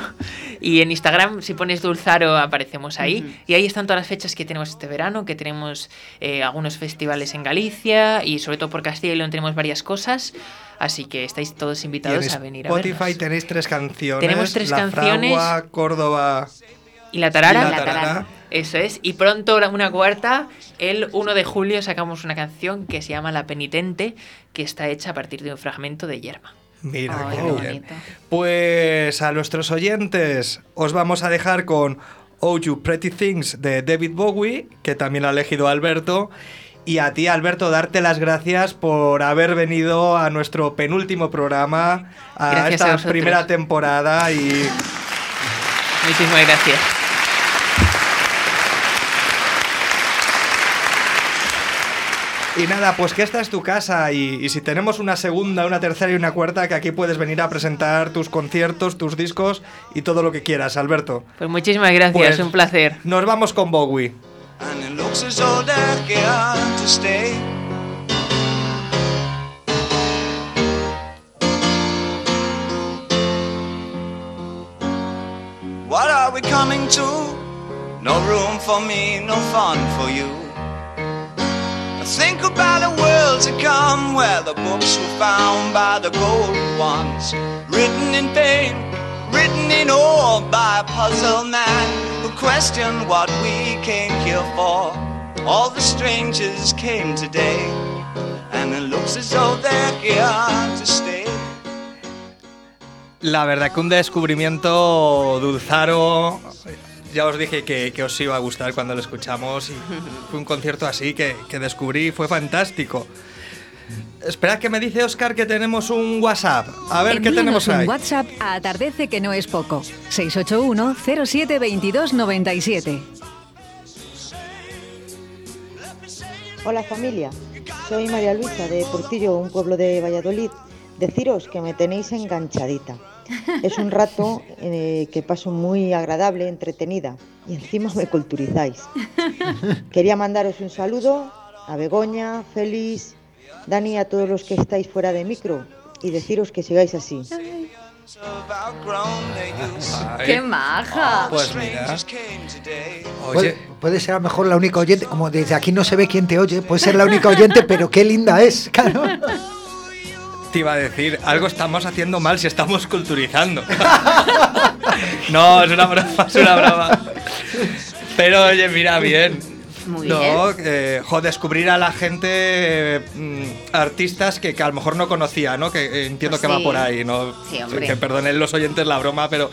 Y en Instagram, si pones Dulzaro, aparecemos ahí. Y ahí están todas las fechas que tenemos este verano, que tenemos eh, algunos festivales en Galicia y sobre todo por Castilla y León tenemos varias cosas. Así que estáis todos invitados a venir a a Spotify tenéis tres canciones. Tenemos tres canciones. Fragua, Córdoba. Y la tarara. Eso es. Y pronto una cuarta. El 1 de julio sacamos una canción que se llama La Penitente, que está hecha a partir de un fragmento de Yerma. Mira, qué bien. Pues a nuestros oyentes os vamos a dejar con Oh You Pretty Things de David Bowie, que también ha elegido Alberto. Y a ti, Alberto, darte las gracias por haber venido a nuestro penúltimo programa, a esta primera temporada y... Muchísimas gracias. Y nada, pues que esta es tu casa y, si tenemos una segunda, una tercera y una cuarta, que aquí puedes venir a presentar tus conciertos, tus discos y todo lo que quieras, Alberto. Pues muchísimas gracias, pues un placer. Nos vamos con Bowie. What are we coming to? No room for me, no fun for you. Think about a world to come where the books were found by the golden ones, written in pain, written in ore by a puzzled man who questioned what we came here for. All the strangers came today, and it looks as though they're here to stay. La verdad que un descubrimiento dulzaro ya os dije que, que, os iba a gustar cuando lo escuchamos y fue un concierto así que, que descubrí, fue fantástico. Espera que me dice Oscar que tenemos un WhatsApp. A ver qué tenemos ahí. un WhatsApp a Atardece que no es poco. 681 07 22 97. Hola familia, soy María Luisa de Portillo, un pueblo de Valladolid. Deciros que me tenéis enganchadita. Es un rato eh, que paso muy agradable, entretenida y encima me culturizáis. Quería mandaros un saludo a Begoña, Félix, Dani, a todos los que estáis fuera de micro y deciros que sigáis así. ¡Qué maja! Pues mira. Oye, puede, ser a lo mejor la única oyente, como desde aquí no se ve quién te oye, puede ser la única oyente, pero qué linda es, claro iba a decir, algo estamos haciendo mal si estamos culturizando. no, es una broma, es una broma. Pero oye, mira, bien. Muy no, eh, descubrir a la gente mm, artistas que, a lo mejor no conocía, ¿no? Que eh, entiendo que va por ahí, ¿no? Sí, hombre. Que perdonen los oyentes la broma, pero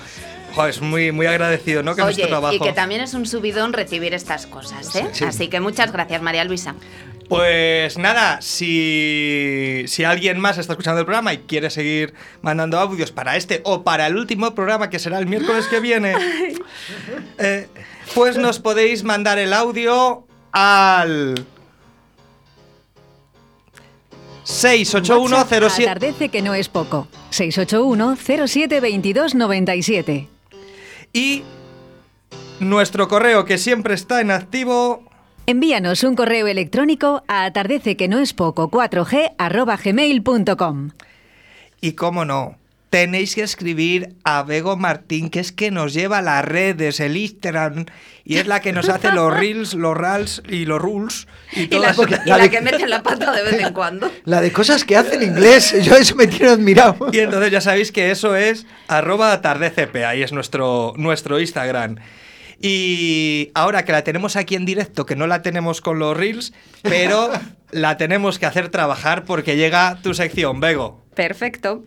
Jo, es muy, muy agradecido, ¿no? Que Oye, nuestro trabajo. y que también es un subidón recibir estas cosas, ¿eh? Sí. Así que muchas gracias, María Luisa. Pues nada, si, si alguien más está escuchando el programa y quiere seguir mandando audios para este o para el último programa que será el miércoles que viene, eh, pues nos podéis mandar el audio al 68107. Atardece que no es poco. 681 07 22 97. Y nuestro correo que siempre está en activo Envíanos un correo electrónico a atardece que no es poco 4g arroba gmail.com. Y cómo no, tenéis que escribir a Bego Martín, que es que nos lleva las redes, el Instagram, y es la que nos hace los reels, los rals y los rules. Y, Y la, todas- y la que mete la pata de vez en cuando. La de cosas que hace en inglés, yo eso me tiene admirado. Y entonces ya sabéis que eso es arroba atardecp, ahí es nuestro, nuestro Instagram. Y ahora que la tenemos aquí en directo, que no la tenemos con los reels, pero la tenemos que hacer trabajar porque llega tu sección, Bego. Perfecto.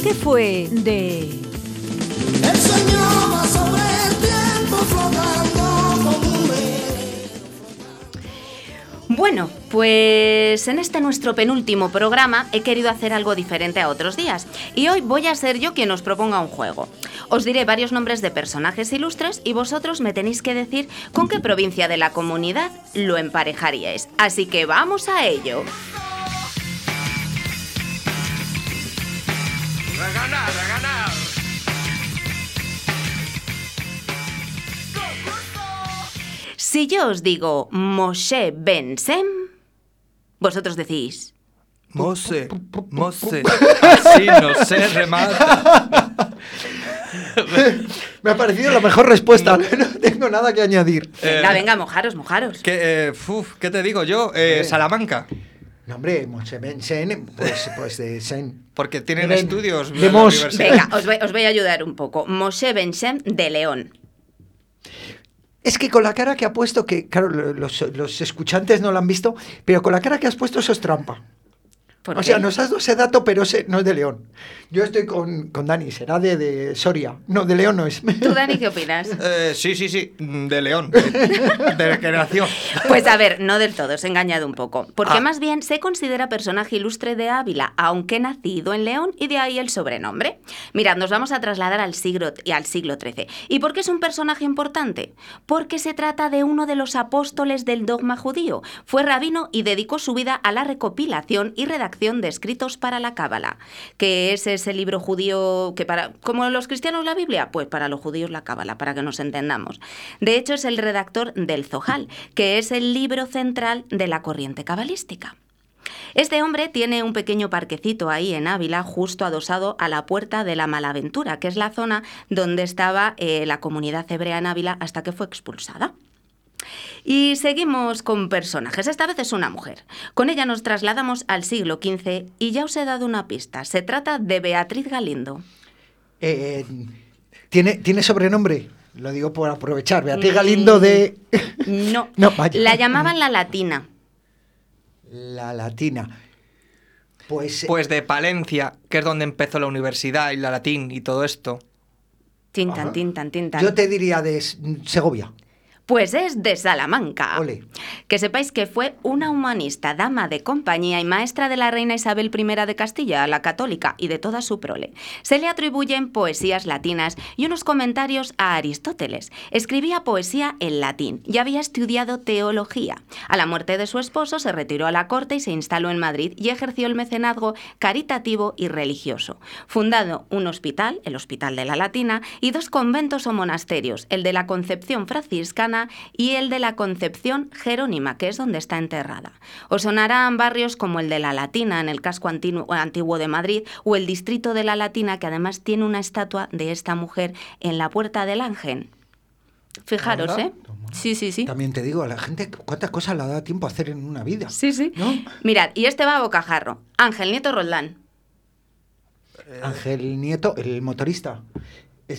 ¿Qué fue de... Bueno, pues en este nuestro penúltimo programa he querido hacer algo diferente a otros días. Y hoy voy a ser yo quien os proponga un juego. Os diré varios nombres de personajes ilustres y vosotros me tenéis que decir con qué provincia de la comunidad lo emparejaríais. Así que vamos a ello. Si yo os digo Moshe Ben Sem, vosotros decís... Mose, Mose, así no se remata. Me ha parecido la mejor respuesta, no tengo nada que añadir. Venga, venga, mojaros, mojaros. ¿Qué, eh, uf, ¿qué te digo yo? Eh, Salamanca. No, hombre, Moshe Ben Sen, pues, pues de Sen. Porque tienen estudios. de Mos. universidad. Venga, os voy, os voy a ayudar un poco. Moshe Ben Sem de León. Es que con la cara que ha puesto, que claro, lo- los, los escuchantes no lo han visto, pero con la cara que has puesto eso es trampa. ¿Por O qué? sea, nos has dado ese dato, pero ese no es de León. Yo estoy con, con Dani, será de, de Soria. No, de León no es. ¿Tú, Dani, qué opinas? Eh, sí, sí, sí, de León, de, de creación. Pues a ver, no del todo, os he engañado un poco. Porque Ah. más bien se considera personaje ilustre de Ávila, aunque nacido en León, y de ahí el sobrenombre. Mirad, nos vamos a trasladar al siglo, y al siglo XIII. ¿Y por qué es un personaje importante? Porque se trata de uno de los apóstoles del dogma judío. Fue rabino y dedicó su vida a la recopilación y redacción de escritos para la Cábala, que es ese libro judío que para como los cristianos la Biblia, pues para los judíos la Cábala, para que nos entendamos. De hecho es el redactor del Zohal, que es el libro central de la corriente cabalística. Este hombre tiene un pequeño parquecito ahí en Ávila, justo adosado a la puerta de la Malaventura, que es la zona donde estaba eh, la comunidad hebrea en Ávila hasta que fue expulsada. Y seguimos con personajes. Esta vez es una mujer. Con ella nos trasladamos al siglo XV y ya os he dado una pista. Se trata de Beatriz Galindo. Eh, ¿tiene, ¿Tiene sobrenombre? Lo digo por aprovechar. Beatriz Galindo de No, No, vaya. la llamaban la latina. la Latina. Pues, eh, Pues de Palencia, que es donde empezó la universidad y la latín y todo esto. Tintan, tintan, tintan. yo te diría de Segovia. Pues es de Salamanca. Ole. Que sepáis que fue una humanista, dama de compañía y maestra de la reina Isabel I de Castilla, la católica, y de toda su prole. Se le atribuyen poesías latinas y unos comentarios a Aristóteles. Escribía poesía en latín y había estudiado teología. A la muerte de su esposo se retiró a la corte y se instaló en Madrid y ejerció el mecenazgo caritativo y religioso. Fundado un hospital, el Hospital de la Latina, y dos conventos o monasterios, el de la Concepción franciscana y el de la Concepción Jerónima, que es donde está enterrada. Os sonarán barrios como el de la Latina, en el casco antiguo de Madrid, o el distrito de la Latina, que además tiene una estatua de esta mujer en la Puerta del Ángel. Fijaros. ¿eh? Sí, sí, sí. También te digo, a la gente, ¿cuántas cosas le da tiempo a hacer en una vida? Sí, sí. ¿No? Mirad, y este va a bocajarro. Ángel Nieto Roldán. Ángel Nieto, el motorista.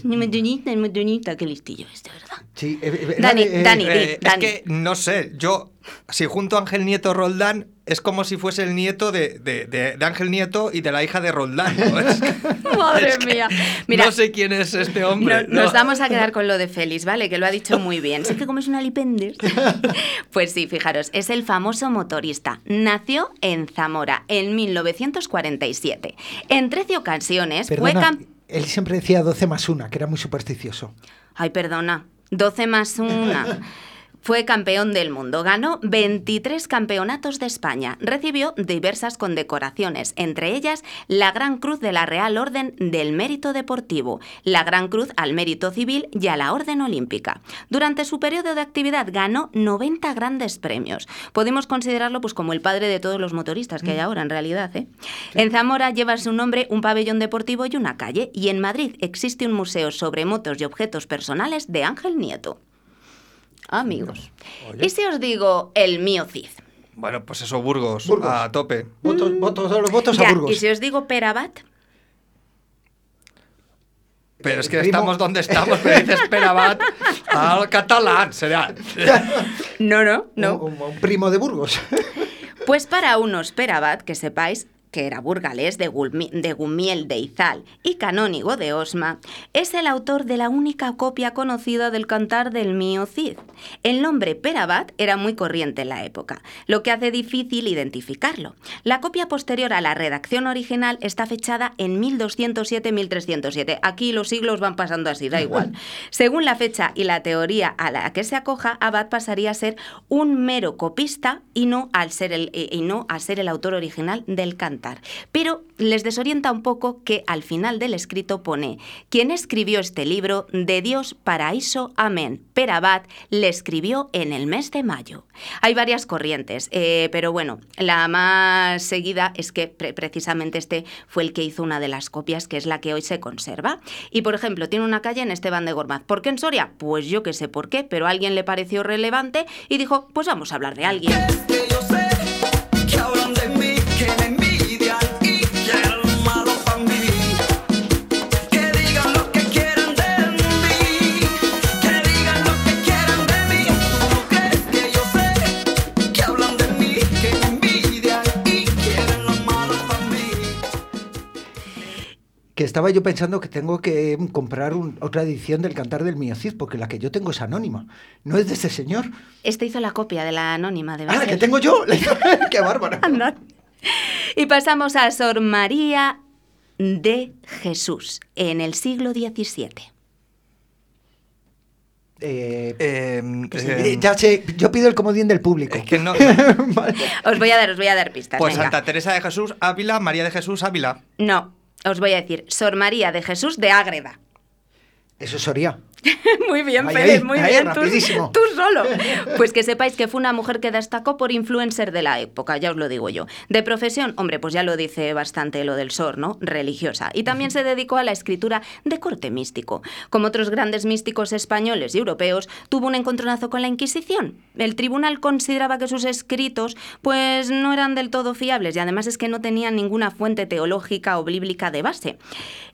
Ni Madonita, ni Madonita, qué listillo es, de verdad. Sí, eh, eh, Dani, eh, Dani, Eh, es que no sé, yo, si junto a Ángel Nieto Roldán, es como si fuese el nieto de, de- de- de Ángel Nieto y de la hija de Roldán. ¿no? Es que- Madre es mía. Mira, no sé quién es este hombre. No- nos no. vamos a quedar con lo de Félix, ¿vale? Que lo ha dicho muy bien. Sé que como es un alipendes. Pues sí, fijaros, es el famoso motorista. Nació en Zamora en 1947. En 13 ocasiones fue Perdona, cam- él siempre decía 12 más 1, que era muy supersticioso. Ay, perdona. 12 más 1. Fue campeón del mundo, ganó 23 campeonatos de España, recibió diversas condecoraciones, entre ellas la Gran Cruz de la Real Orden del Mérito Deportivo, la Gran Cruz al Mérito Civil y a la Orden Olímpica. Durante su periodo de actividad ganó 90 grandes premios. Podemos considerarlo pues como el padre de todos los motoristas que hay ahora en realidad. ¿eh? En Zamora lleva su nombre un pabellón deportivo y una calle, y en Madrid existe un museo sobre motos y objetos personales de Ángel Nieto. Amigos. ¿Y si os digo el mío Cid? Bueno, pues eso, Burgos, Burgos. a tope. Votos, votos, los votos Ya, a Burgos. ¿Y si os digo Perabat? Pero es que Primo. estamos donde estamos, pero dices Perabat al catalán, será. No, no, no. Un, un- un primo de Burgos. Pues para unos Perabat, que sepáis que era burgalés de, Gumiel de Izal y canónigo de Osma, es el autor de la única copia conocida del cantar del mío Cid. El nombre Perabat era muy corriente en la época, lo que hace difícil identificarlo. La copia posterior a la redacción original está fechada en 1207-1307. Aquí los siglos van pasando así, da igual. Según la fecha y la teoría a la que se acoja, Abad pasaría a ser un mero copista y no, al ser el, y no a ser el autor original del cantar. Pero les desorienta un poco que al final del escrito pone quien escribió este libro, de Dios paraíso, amén. Pero Abad le escribió en el mes de mayo. Hay varias corrientes, eh, pero bueno, la más seguida es que pre- precisamente este fue el que hizo una de las copias, que es la que hoy se conserva. Y por ejemplo, tiene una calle en Esteban de Gormaz. ¿Por qué en Soria? Pues yo que sé por qué, pero a alguien le pareció relevante y dijo, pues vamos a hablar de alguien. Que estaba yo pensando que tengo que comprar un- otra edición del Cantar del Mío Cid, porque la que yo tengo es anónima. No es de ese señor. Este hizo la copia de la anónima de ¡Ah, la que tengo yo! ¡Qué bárbara! Anda. Y pasamos a Sor María de Jesús en el siglo XVII. Eh, Eh, sí, eh, ya sé, yo pido el comodín del público. es que no. Vale. Os voy a dar, os voy a dar pistas. Pues venga. Santa Teresa de Jesús Ávila, María de Jesús Ávila. No, os voy a decir Sor María de Jesús de Ágreda. Eso es Soria. Muy bien, Ahí, Pérez, ahí, muy bien. Tú, tú solo. Pues que sepáis que fue una mujer que destacó por influencer de la época, ya os lo digo yo. De profesión, hombre, pues ya lo dice bastante lo del Sor, ¿no? Religiosa. Y también se dedicó a la escritura de corte místico. Como otros grandes místicos españoles y europeos, tuvo un encontronazo con la Inquisición. El tribunal consideraba que sus escritos, pues no eran del todo fiables y además es que no tenían ninguna fuente teológica o bíblica de base.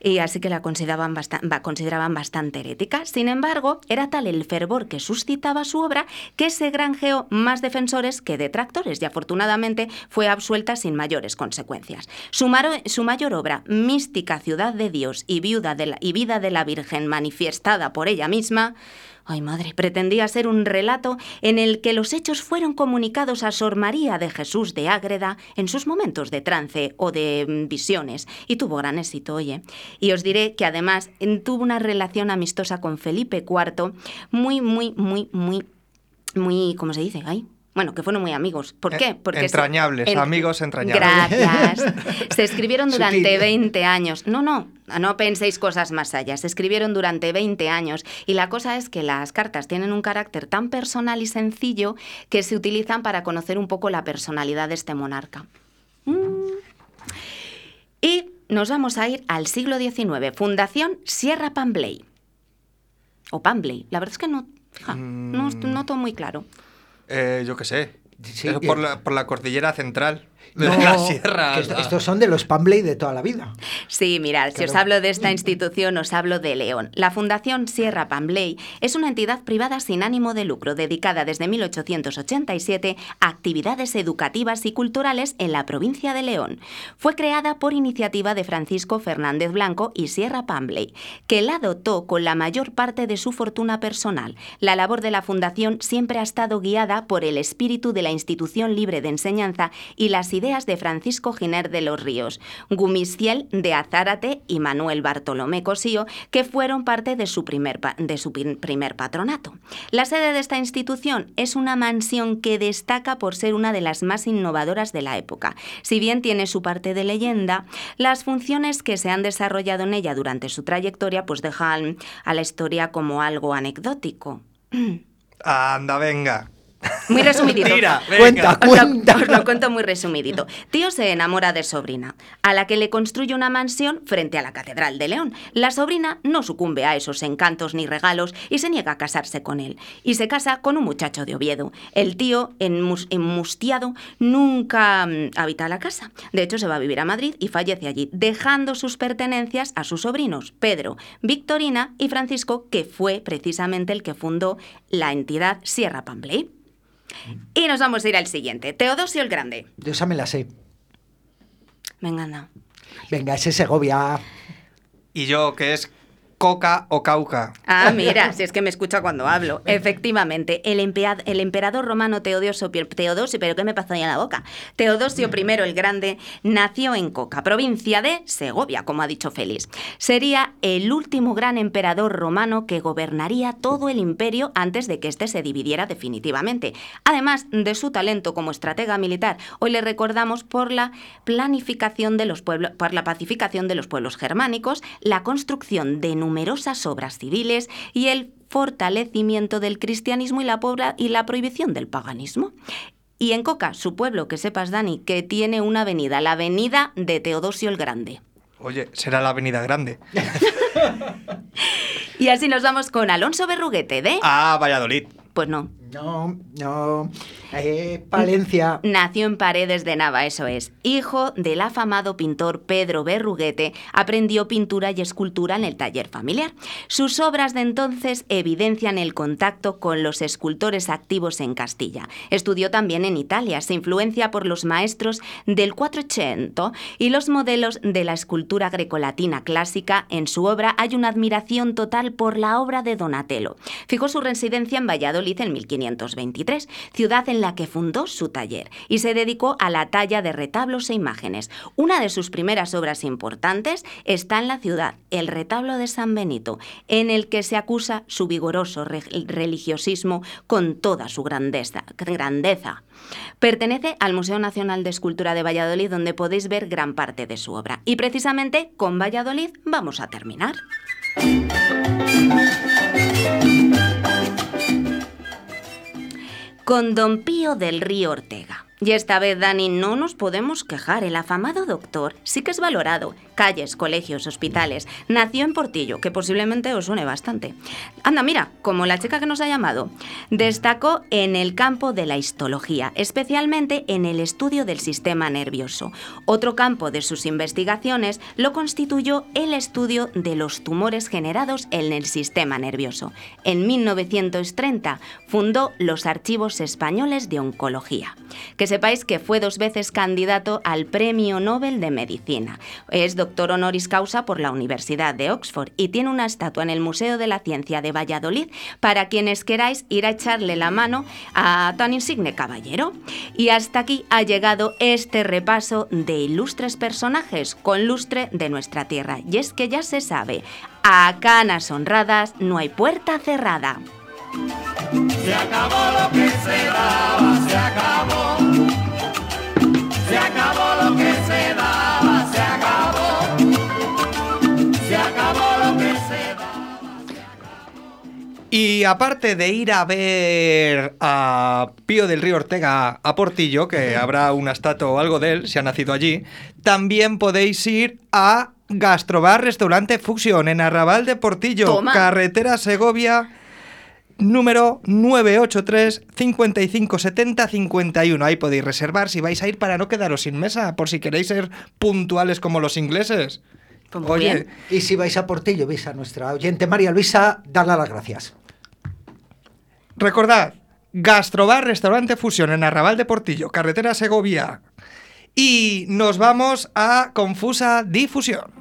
Y así que la consideraban, bastan- ba- consideraban bastante herética. Sin embargo, era tal el fervor que suscitaba su obra que se granjeó más defensores que detractores y afortunadamente fue absuelta sin mayores consecuencias. Su, mayor obra, Mística Ciudad de Dios y, viuda y Vida de la Virgen manifiestada por ella misma, Ay, madre, pretendía ser un relato en el que los hechos fueron comunicados a Sor María de Jesús de Ágreda en sus momentos de trance o de mm, visiones, y tuvo gran éxito, oye. Y os diré que además mm, tuvo una relación amistosa con Felipe IV muy, muy, muy, muy, muy, ¿cómo se dice? Ay. Bueno, que fueron muy amigos. ¿Por qué? Porque se- entrañables, amigos entrañables. Gracias. Se escribieron durante Sutil. 20 años. No, no, no penséis cosas más allá. Se escribieron durante 20 años. Y la cosa es que las cartas tienen un carácter tan personal y sencillo que se utilizan para conocer un poco la personalidad de este monarca. Mm. Y nos vamos a ir al siglo XIX. Fundación Sierra Pambley. O Pambley. La verdad es que no, fija, no, Mm. no todo muy claro. Eh, yo qué sé. Sí, por, la, por la cordillera central. De la sierra. que est- estos son de los Pambley de toda la vida. Sí, mirad, si os hablo de esta institución, os hablo de León. La Fundación Sierra Pambley es una entidad privada sin ánimo de lucro dedicada desde 1887 a actividades educativas y culturales en la provincia de León. Fue creada por iniciativa de Francisco Fernández Blanco y Sierra Pambley, que la dotó con la mayor parte de su fortuna personal. La labor de la Fundación siempre ha estado guiada por el espíritu de la institución libre de enseñanza y las ideas de Francisco Giner de los Ríos, Gumiciel de Azárate y Manuel Bartolomé Cosío, que fueron parte de su primer, de su primer patronato. La sede de esta institución es una mansión que destaca por ser una de las más innovadoras de la época. Si bien tiene su parte de leyenda, las funciones que se han desarrollado en ella durante su trayectoria pues dejan a la historia como algo anecdótico. Anda, venga. Muy resumidito. Venga. Cuenta, Os lo, cuenta. os lo cuento muy resumidito. Tío se enamora de sobrina, a la que le construye una mansión frente a la Catedral de León. La sobrina no sucumbe a esos encantos ni regalos y se niega a casarse con él. Y se casa con un muchacho de Oviedo. El tío, enmus- enmustiado, nunca mm, habita la casa. De hecho, se va a vivir a Madrid y fallece allí, dejando sus pertenencias a sus sobrinos, Pedro, Victorina y Francisco, que fue precisamente el que fundó la entidad Sierra Pambley. Y nos vamos a ir al siguiente. Teodosio el Grande. Yo esa me la sé. Venga, anda. Venga, ese Segovia. Y yo, que es Coca o Cauca. Ah, mira, si es que me escucha cuando hablo. Efectivamente, el, el emperador romano Teodosio, Teodosio, pero ¿qué me pasó ya en la boca? Teodosio I el Grande nació en Coca, provincia de Segovia, como ha dicho Félix. Sería el último gran emperador romano que gobernaría todo el imperio antes de que éste se dividiera definitivamente. Además de su talento como estratega militar, hoy le recordamos por la planificación de los pueblos, por la pacificación de los pueblos germánicos, la construcción de numerosas obras civiles y el fortalecimiento del cristianismo y la, y la prohibición del paganismo. Y en Coca, su pueblo, que sepas, Dani, que tiene una avenida, la avenida de Teodosio el Grande. Oye, será la Avenida Grande. Y así nos vamos con Alonso Berruguete, ¿de? Ah, Valladolid. Pues no. No, no. Eh, Palencia. Nació en Paredes de Nava, eso es. Hijo del afamado pintor Pedro Berruguete, aprendió pintura y escultura en el taller familiar. Sus obras de entonces evidencian el contacto con los escultores activos en Castilla. Estudió también en Italia, se influencia por los maestros del 400 y los modelos de la escultura grecolatina clásica. En su obra hay una admiración total por la obra de Donatello. Fijó su residencia en Valladolid en 1523, ciudad en la que fundó su taller, y se dedicó a la talla de retablos e imágenes. Una de sus primeras obras importantes está en la ciudad, el retablo de San Benito, en el que se acusa su vigoroso re- religiosismo con toda su grandeza. grandeza. Pertenece al Museo Nacional de Escultura de Valladolid, donde podéis ver gran parte de su obra. Y precisamente con Valladolid vamos a terminar. Con Don Pío del Río Ortega. Y esta vez, Dani, no nos podemos quejar. El afamado doctor sí que es valorado. Calles, colegios, hospitales. Nació en Portillo, que posiblemente os suene bastante. Anda, mira, como la chica que nos ha llamado. Destacó en el campo de la histología, especialmente en el estudio del sistema nervioso. Otro campo de sus investigaciones lo constituyó el estudio de los tumores generados en el sistema nervioso. En 1930 fundó los Archivos Españoles de Oncología. Sepáis que fue dos veces candidato al Premio Nobel de Medicina. Es doctor honoris causa por la Universidad de Oxford y tiene una estatua en el Museo de la Ciencia de Valladolid para quienes queráis ir a echarle la mano a tan insigne caballero. Y hasta aquí ha llegado este repaso de ilustres personajes con lustre de nuestra tierra. Y es que ya se sabe, a canas honradas no hay puerta cerrada. Se acabó lo que se daba, se acabó. Se acabó lo que se daba, se acabó. Se acabó lo que se daba. Y aparte de ir a ver a Pío del Río Ortega a Portillo, que habrá una estatua o algo de él, si ha nacido allí, también podéis ir a Gastrobar Restaurante Fusión en Arrabal de Portillo, Toma. carretera Segovia. Número 983 55 70 51. Ahí podéis reservar si vais a ir para no quedaros sin mesa, por si queréis ser puntuales como los ingleses. Pues Oye, bien. Y si vais a Portillo, veis a nuestra oyente María Luisa, darle las gracias. recordad, Gastrobar Restaurante Fusión en Arrabal de Portillo, carretera Segovia. Y nos vamos a Confusa Difusión.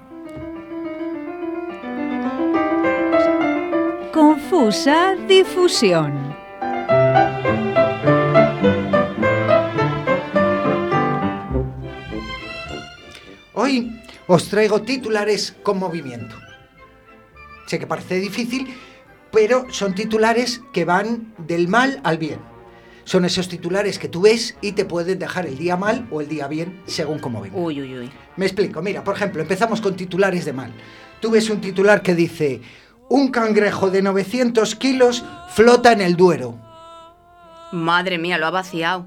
Confusa difusión. Hoy os traigo titulares con movimiento. Sé que parece difícil, pero son titulares que van del mal al bien. Son esos titulares que tú ves y te pueden dejar el día mal o el día bien, según como venga. Uy, uy, uy. Me explico, mira, por ejemplo, empezamos con titulares de mal. Tú ves un titular que dice, un cangrejo de 900 kilos flota en el Duero. Madre mía, lo ha vaciado.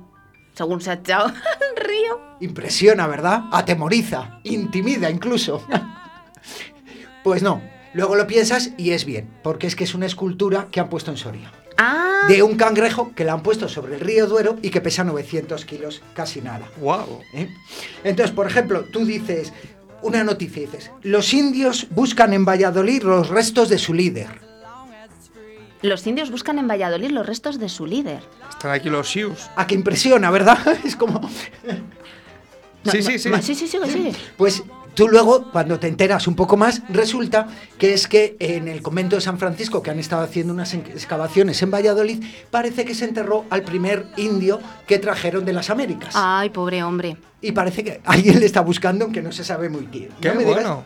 Según se ha echado al río. Impresiona, ¿verdad? Atemoriza, intimida incluso. pues no, luego lo piensas y es bien, porque es que es una escultura que han puesto en Soria. Ah, De un cangrejo que la han puesto sobre el río Duero y que pesa 900 kilos, casi nada. ¡Wow! ¿eh? Entonces, por ejemplo, tú dices, una noticia, dices, los indios buscan en Valladolid los restos de su líder. los indios buscan en Valladolid los restos de su líder. Están aquí los Sius. A que impresiona, ¿verdad? Es como... No, Sí, no, sí, sí. Sí, sí, sigue, sigue. Pues tú luego, cuando te enteras un poco más, resulta que es que en el convento de San Francisco, que han estado haciendo unas excavaciones en Valladolid, parece que se enterró al primer indio que trajeron de las Américas. Ay, pobre hombre. Y parece que alguien le está buscando, aunque no se sabe muy bien. ¡Qué no me digas-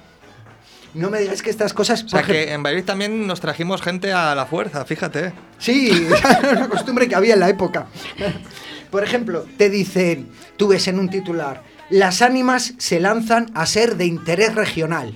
no me digas que estas cosas... O sea que en Valladolid también nos trajimos gente a la fuerza, fíjate. Sí, era una costumbre que había en la época. Por ejemplo, te dicen, tú ves en un titular, las ánimas se lanzan a ser de interés regional.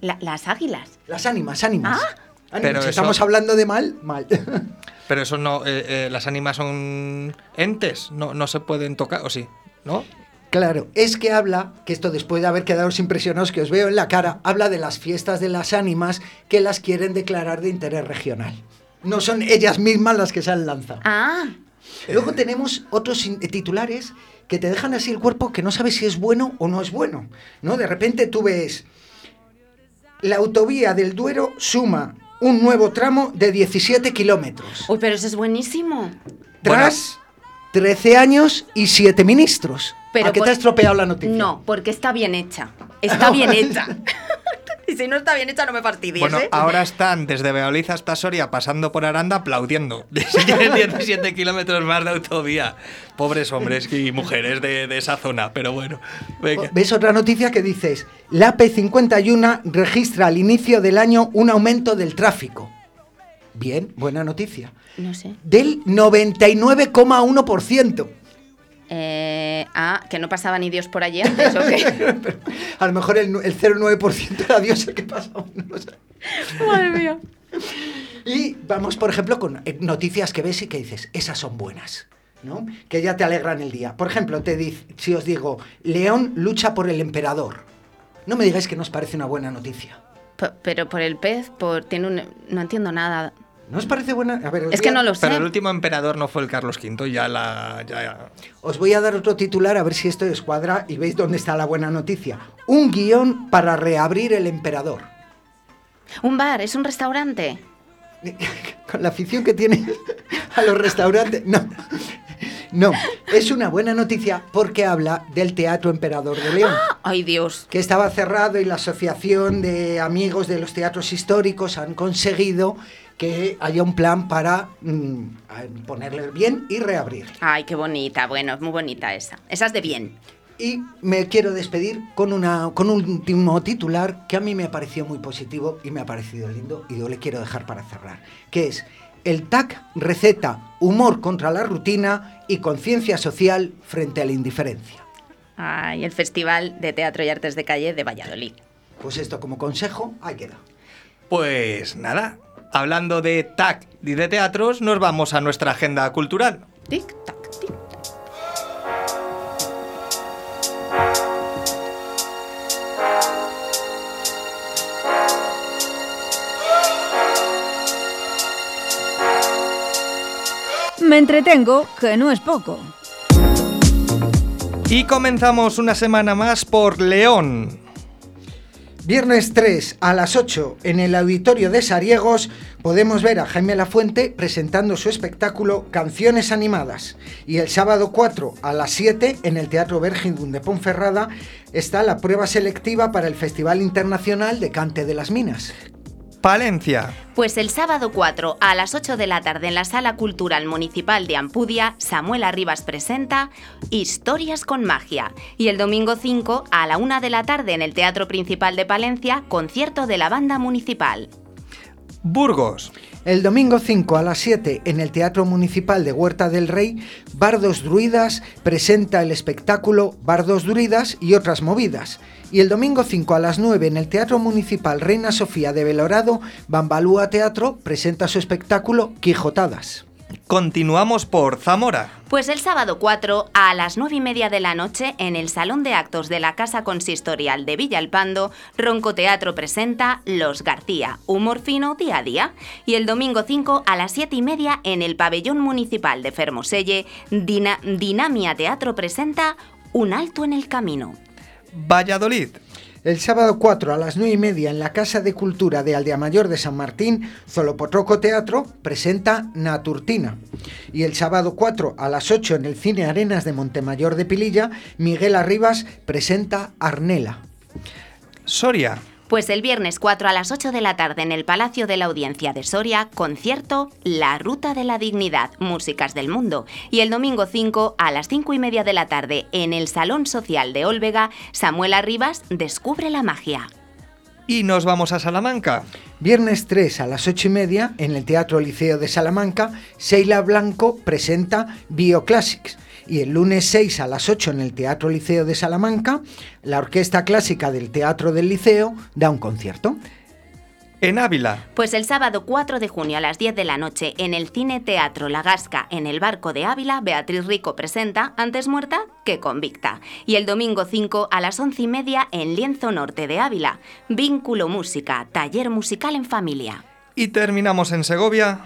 La- las águilas. Las ánimas, ánimas. Ah. Ánimas, Pero si eso- estamos hablando de mal, mal. Pero eso no. eh, eh, las ánimas son entes, no, no se pueden tocar, ¿o sí? ¿No? claro, es que habla, que esto después de haber quedado impresionados que os veo en la cara, habla de las fiestas de las ánimas que las quieren declarar de interés regional. No son ellas mismas las que se han lanzado. Ah, Luego tenemos otros in- titulares que te dejan así el cuerpo que no sabes si es bueno o no es bueno. ¿no? De repente tú ves, la autovía del Duero suma un nuevo tramo de 17 kilómetros. uy, pero eso es buenísimo. Tras 13 años y 7 ministros. Pero ¿A qué por- te ha estropeado la noticia? No, porque está bien hecha. Está bien hecha. Y si no está bien hecha, no me fastidies, Bueno, ¿eh? ahora están desde Valladolid hasta Soria pasando por Aranda aplaudiendo. Si tienen 17 kilómetros más de autovía. Pobres hombres y mujeres de, de esa zona, pero bueno. venga. ¿Ves otra noticia que dices? La P51 registra al inicio del año un aumento del tráfico. Bien, buena noticia. No sé. Del 99,1%. Ah, que no pasaba ni Dios por allí antes, ¿o qué? A lo mejor el, el 0,9% era Dios el que pasa. no lo sé. Madre mía. Y vamos, por ejemplo, con eh, noticias que ves y que dices, esas son buenas, ¿no? Que ya te alegran el día. Por ejemplo, te si os digo, León lucha por el emperador. No me digáis que nos parece una buena noticia. P- pero por el pez, por tiene un no entiendo nada. ¿No os parece buena? A ver, os Es que a- no lo sé. Pero el último emperador no fue el Carlos V, ya la. Ya, Os voy a dar otro titular a ver si esto os cuadra y veis dónde está la buena noticia. Un guion para reabrir el emperador. Un bar, es un restaurante. Con la afición que tiene a los restaurantes. No. No, es una buena noticia porque habla del Teatro Emperador de León. Ay, Dios. que estaba cerrado y la Asociación de Amigos de los Teatros Históricos han conseguido que haya un plan para mm, ponerle bien y reabrir. Ay, qué bonita. Bueno, es muy bonita esa. Esa es de bien. Y me quiero despedir con, una, con un último titular que a mí me pareció muy positivo y me ha parecido lindo y yo le quiero dejar para cerrar, que es el TAC receta humor contra la rutina y conciencia social frente a la indiferencia. Ay, el Festival de Teatro y Artes de Calle de Valladolid. Pues esto como consejo, ahí queda. Pues nada, hablando de TAC y de teatros, nos vamos a nuestra agenda cultural. Tic, tac, tic. me entretengo, que no es poco. Y comenzamos una semana más por León. Viernes 3 a las 8 en el auditorio de Sariegos podemos ver a Jaime Lafuente presentando su espectáculo Canciones Animadas. Y el sábado 4 a las 7 en el Teatro Bergindun de Ponferrada está la prueba selectiva para el Festival Internacional de Cante de las Minas. Palencia. Pues el sábado 4 a las 8 de la tarde en la Sala Cultural Municipal de Ampudia, Samuel Arribas presenta Historias con Magia. Y el domingo 5 a la 1 de la tarde en el Teatro Principal de Palencia, concierto de la Banda Municipal. Burgos. El domingo 5 a las 7 en el Teatro Municipal de Huerta del Rey, Bardos Druidas presenta el espectáculo Bardos Druidas y otras movidas. Y el domingo 5 a las 9 en el Teatro Municipal Reina Sofía de Belorado, Bambalúa Teatro presenta su espectáculo Quijotadas. Continuamos por Zamora. Pues el sábado 4 a las 9 y media de la noche en el Salón de Actos de la Casa Consistorial de Villalpando, Ronco Teatro presenta Los García, humor fino día a día. Y el domingo 5 a las 7 y media en el Pabellón Municipal de Fermoselle, Dina- Dinamia Teatro presenta Un alto en el camino. Valladolid. El sábado 4 a las 9 y media en la Casa de Cultura de Aldea Mayor de San Martín, Zolopotroco Teatro presenta Naturtina. Y el sábado 4 a las 8 en el Cine Arenas de Montemayor de Pililla, Miguel Arribas presenta Arnela. Soria. Pues el viernes 4 a las 8 de la tarde en el Palacio de la Audiencia de Soria, concierto La Ruta de la Dignidad, Músicas del Mundo. Y el domingo 5 a las 5 y media de la tarde en el Salón Social de Olvega, Samuel Arribas descubre la magia. Y nos vamos a Salamanca. Viernes 3 a las 8 y media en el Teatro Liceo de Salamanca, Sheila Blanco presenta Bioclassics. Y el lunes 6 a las 8 en el Teatro Liceo de Salamanca, la Orquesta Clásica del Teatro del Liceo da un concierto. En Ávila. Pues el sábado 4 de junio a las 10 de la noche en el Cine Teatro La Gasca en el Barco de Ávila, Beatriz Rico presenta Antes muerta que convicta. Y el domingo 5 a las 11 y media en Lienzo Norte de Ávila, Vínculo Música, taller musical en familia. Y terminamos en Segovia.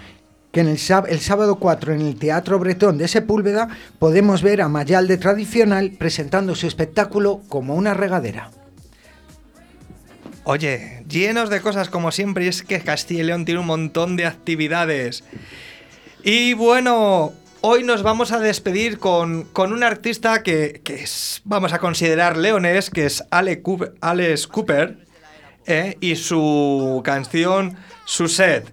Que en el, el sábado 4 en el Teatro Bretón de Sepúlveda podemos ver a Mayalde Tradicional presentando su espectáculo como una regadera. Oye, llenos de cosas como siempre, y es que Castilla y León tiene un montón de actividades. Y bueno, hoy nos vamos a despedir con, con un artista que, que vamos a considerar leonés, que es Ale Cooper- Alex Cooper, ¿eh? y su canción Su Sed.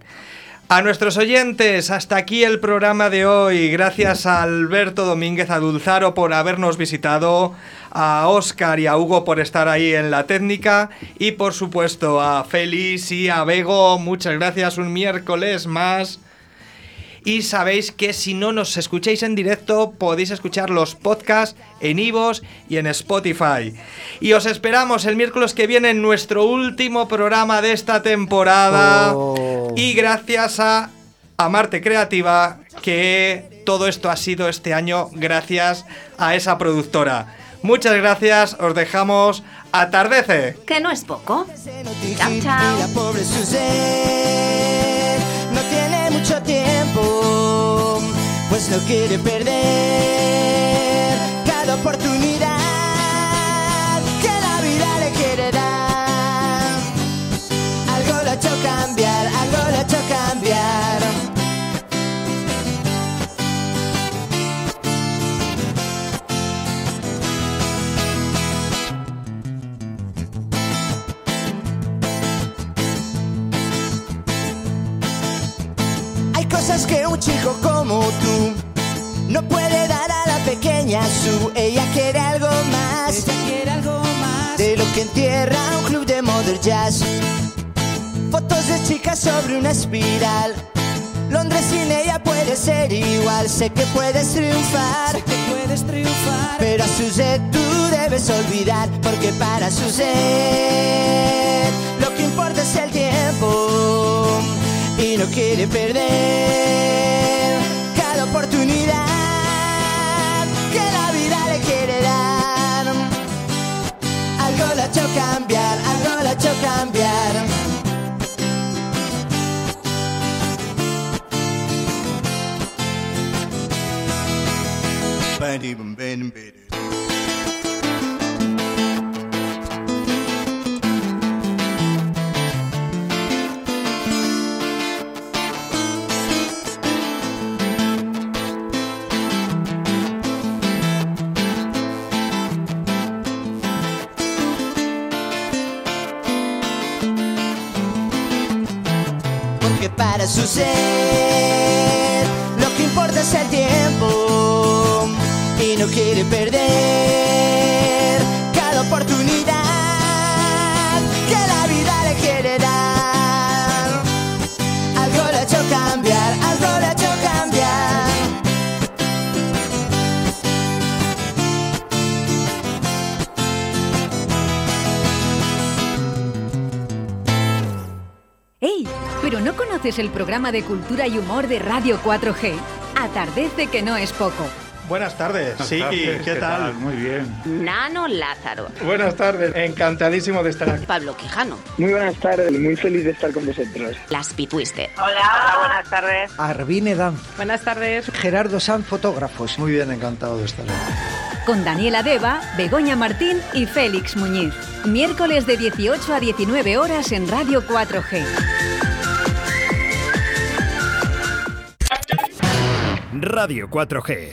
A nuestros oyentes, hasta aquí el programa de hoy. Gracias a Alberto Domínguez Adulzaro por habernos visitado, a Oscar y a Hugo por estar ahí en la técnica y por supuesto a Félix y a Bego. Muchas gracias un miércoles más. Y sabéis que si no nos escucháis en directo, podéis escuchar los podcasts en Ivos y en Spotify. Y os esperamos el miércoles que viene en nuestro último programa de esta temporada. Oh. Y gracias a Amarte Creativa, que todo esto ha sido este año gracias a esa productora. Muchas gracias, os dejamos atardece. Que no es poco. Chao, chao. Mucho tiempo, pues no quiere perder. Cada oportunidad Cosas que un chico como tú no puede dar a la pequeña Su. Ella quiere algo más. quiere algo más. De lo que entierra un club de modern jazz. Fotos de chicas sobre una espiral. Londres sin ella puede ser igual. Sé que puedes triunfar. que puedes triunfar. Pero a Suzette tú debes olvidar. Porque para Suzette lo que importa es el tiempo. No quiere perder cada oportunidad que la vida le quiere dar. Algo la ha hecho cambiar, algo la ha hecho cambiar. Para conoces el programa de cultura y humor de Radio 4G? Atardece que no es poco. Buenas tardes. Sí, ¿qué, tal? Muy bien. Nano Lázaro. Buenas tardes, encantadísimo de estar aquí. Pablo Quijano. Muy buenas tardes, muy feliz de estar con vosotros. Las Pitwister. Hola, hola, buenas tardes. Arvine Dan, Buenas tardes. Gerardo Sanz, fotógrafos. Muy bien, encantado de estar aquí. Con Daniela Deva, Begoña Martín y Félix Muñiz. Miércoles de 18 a 19 horas en Radio 4G. Radio 4G.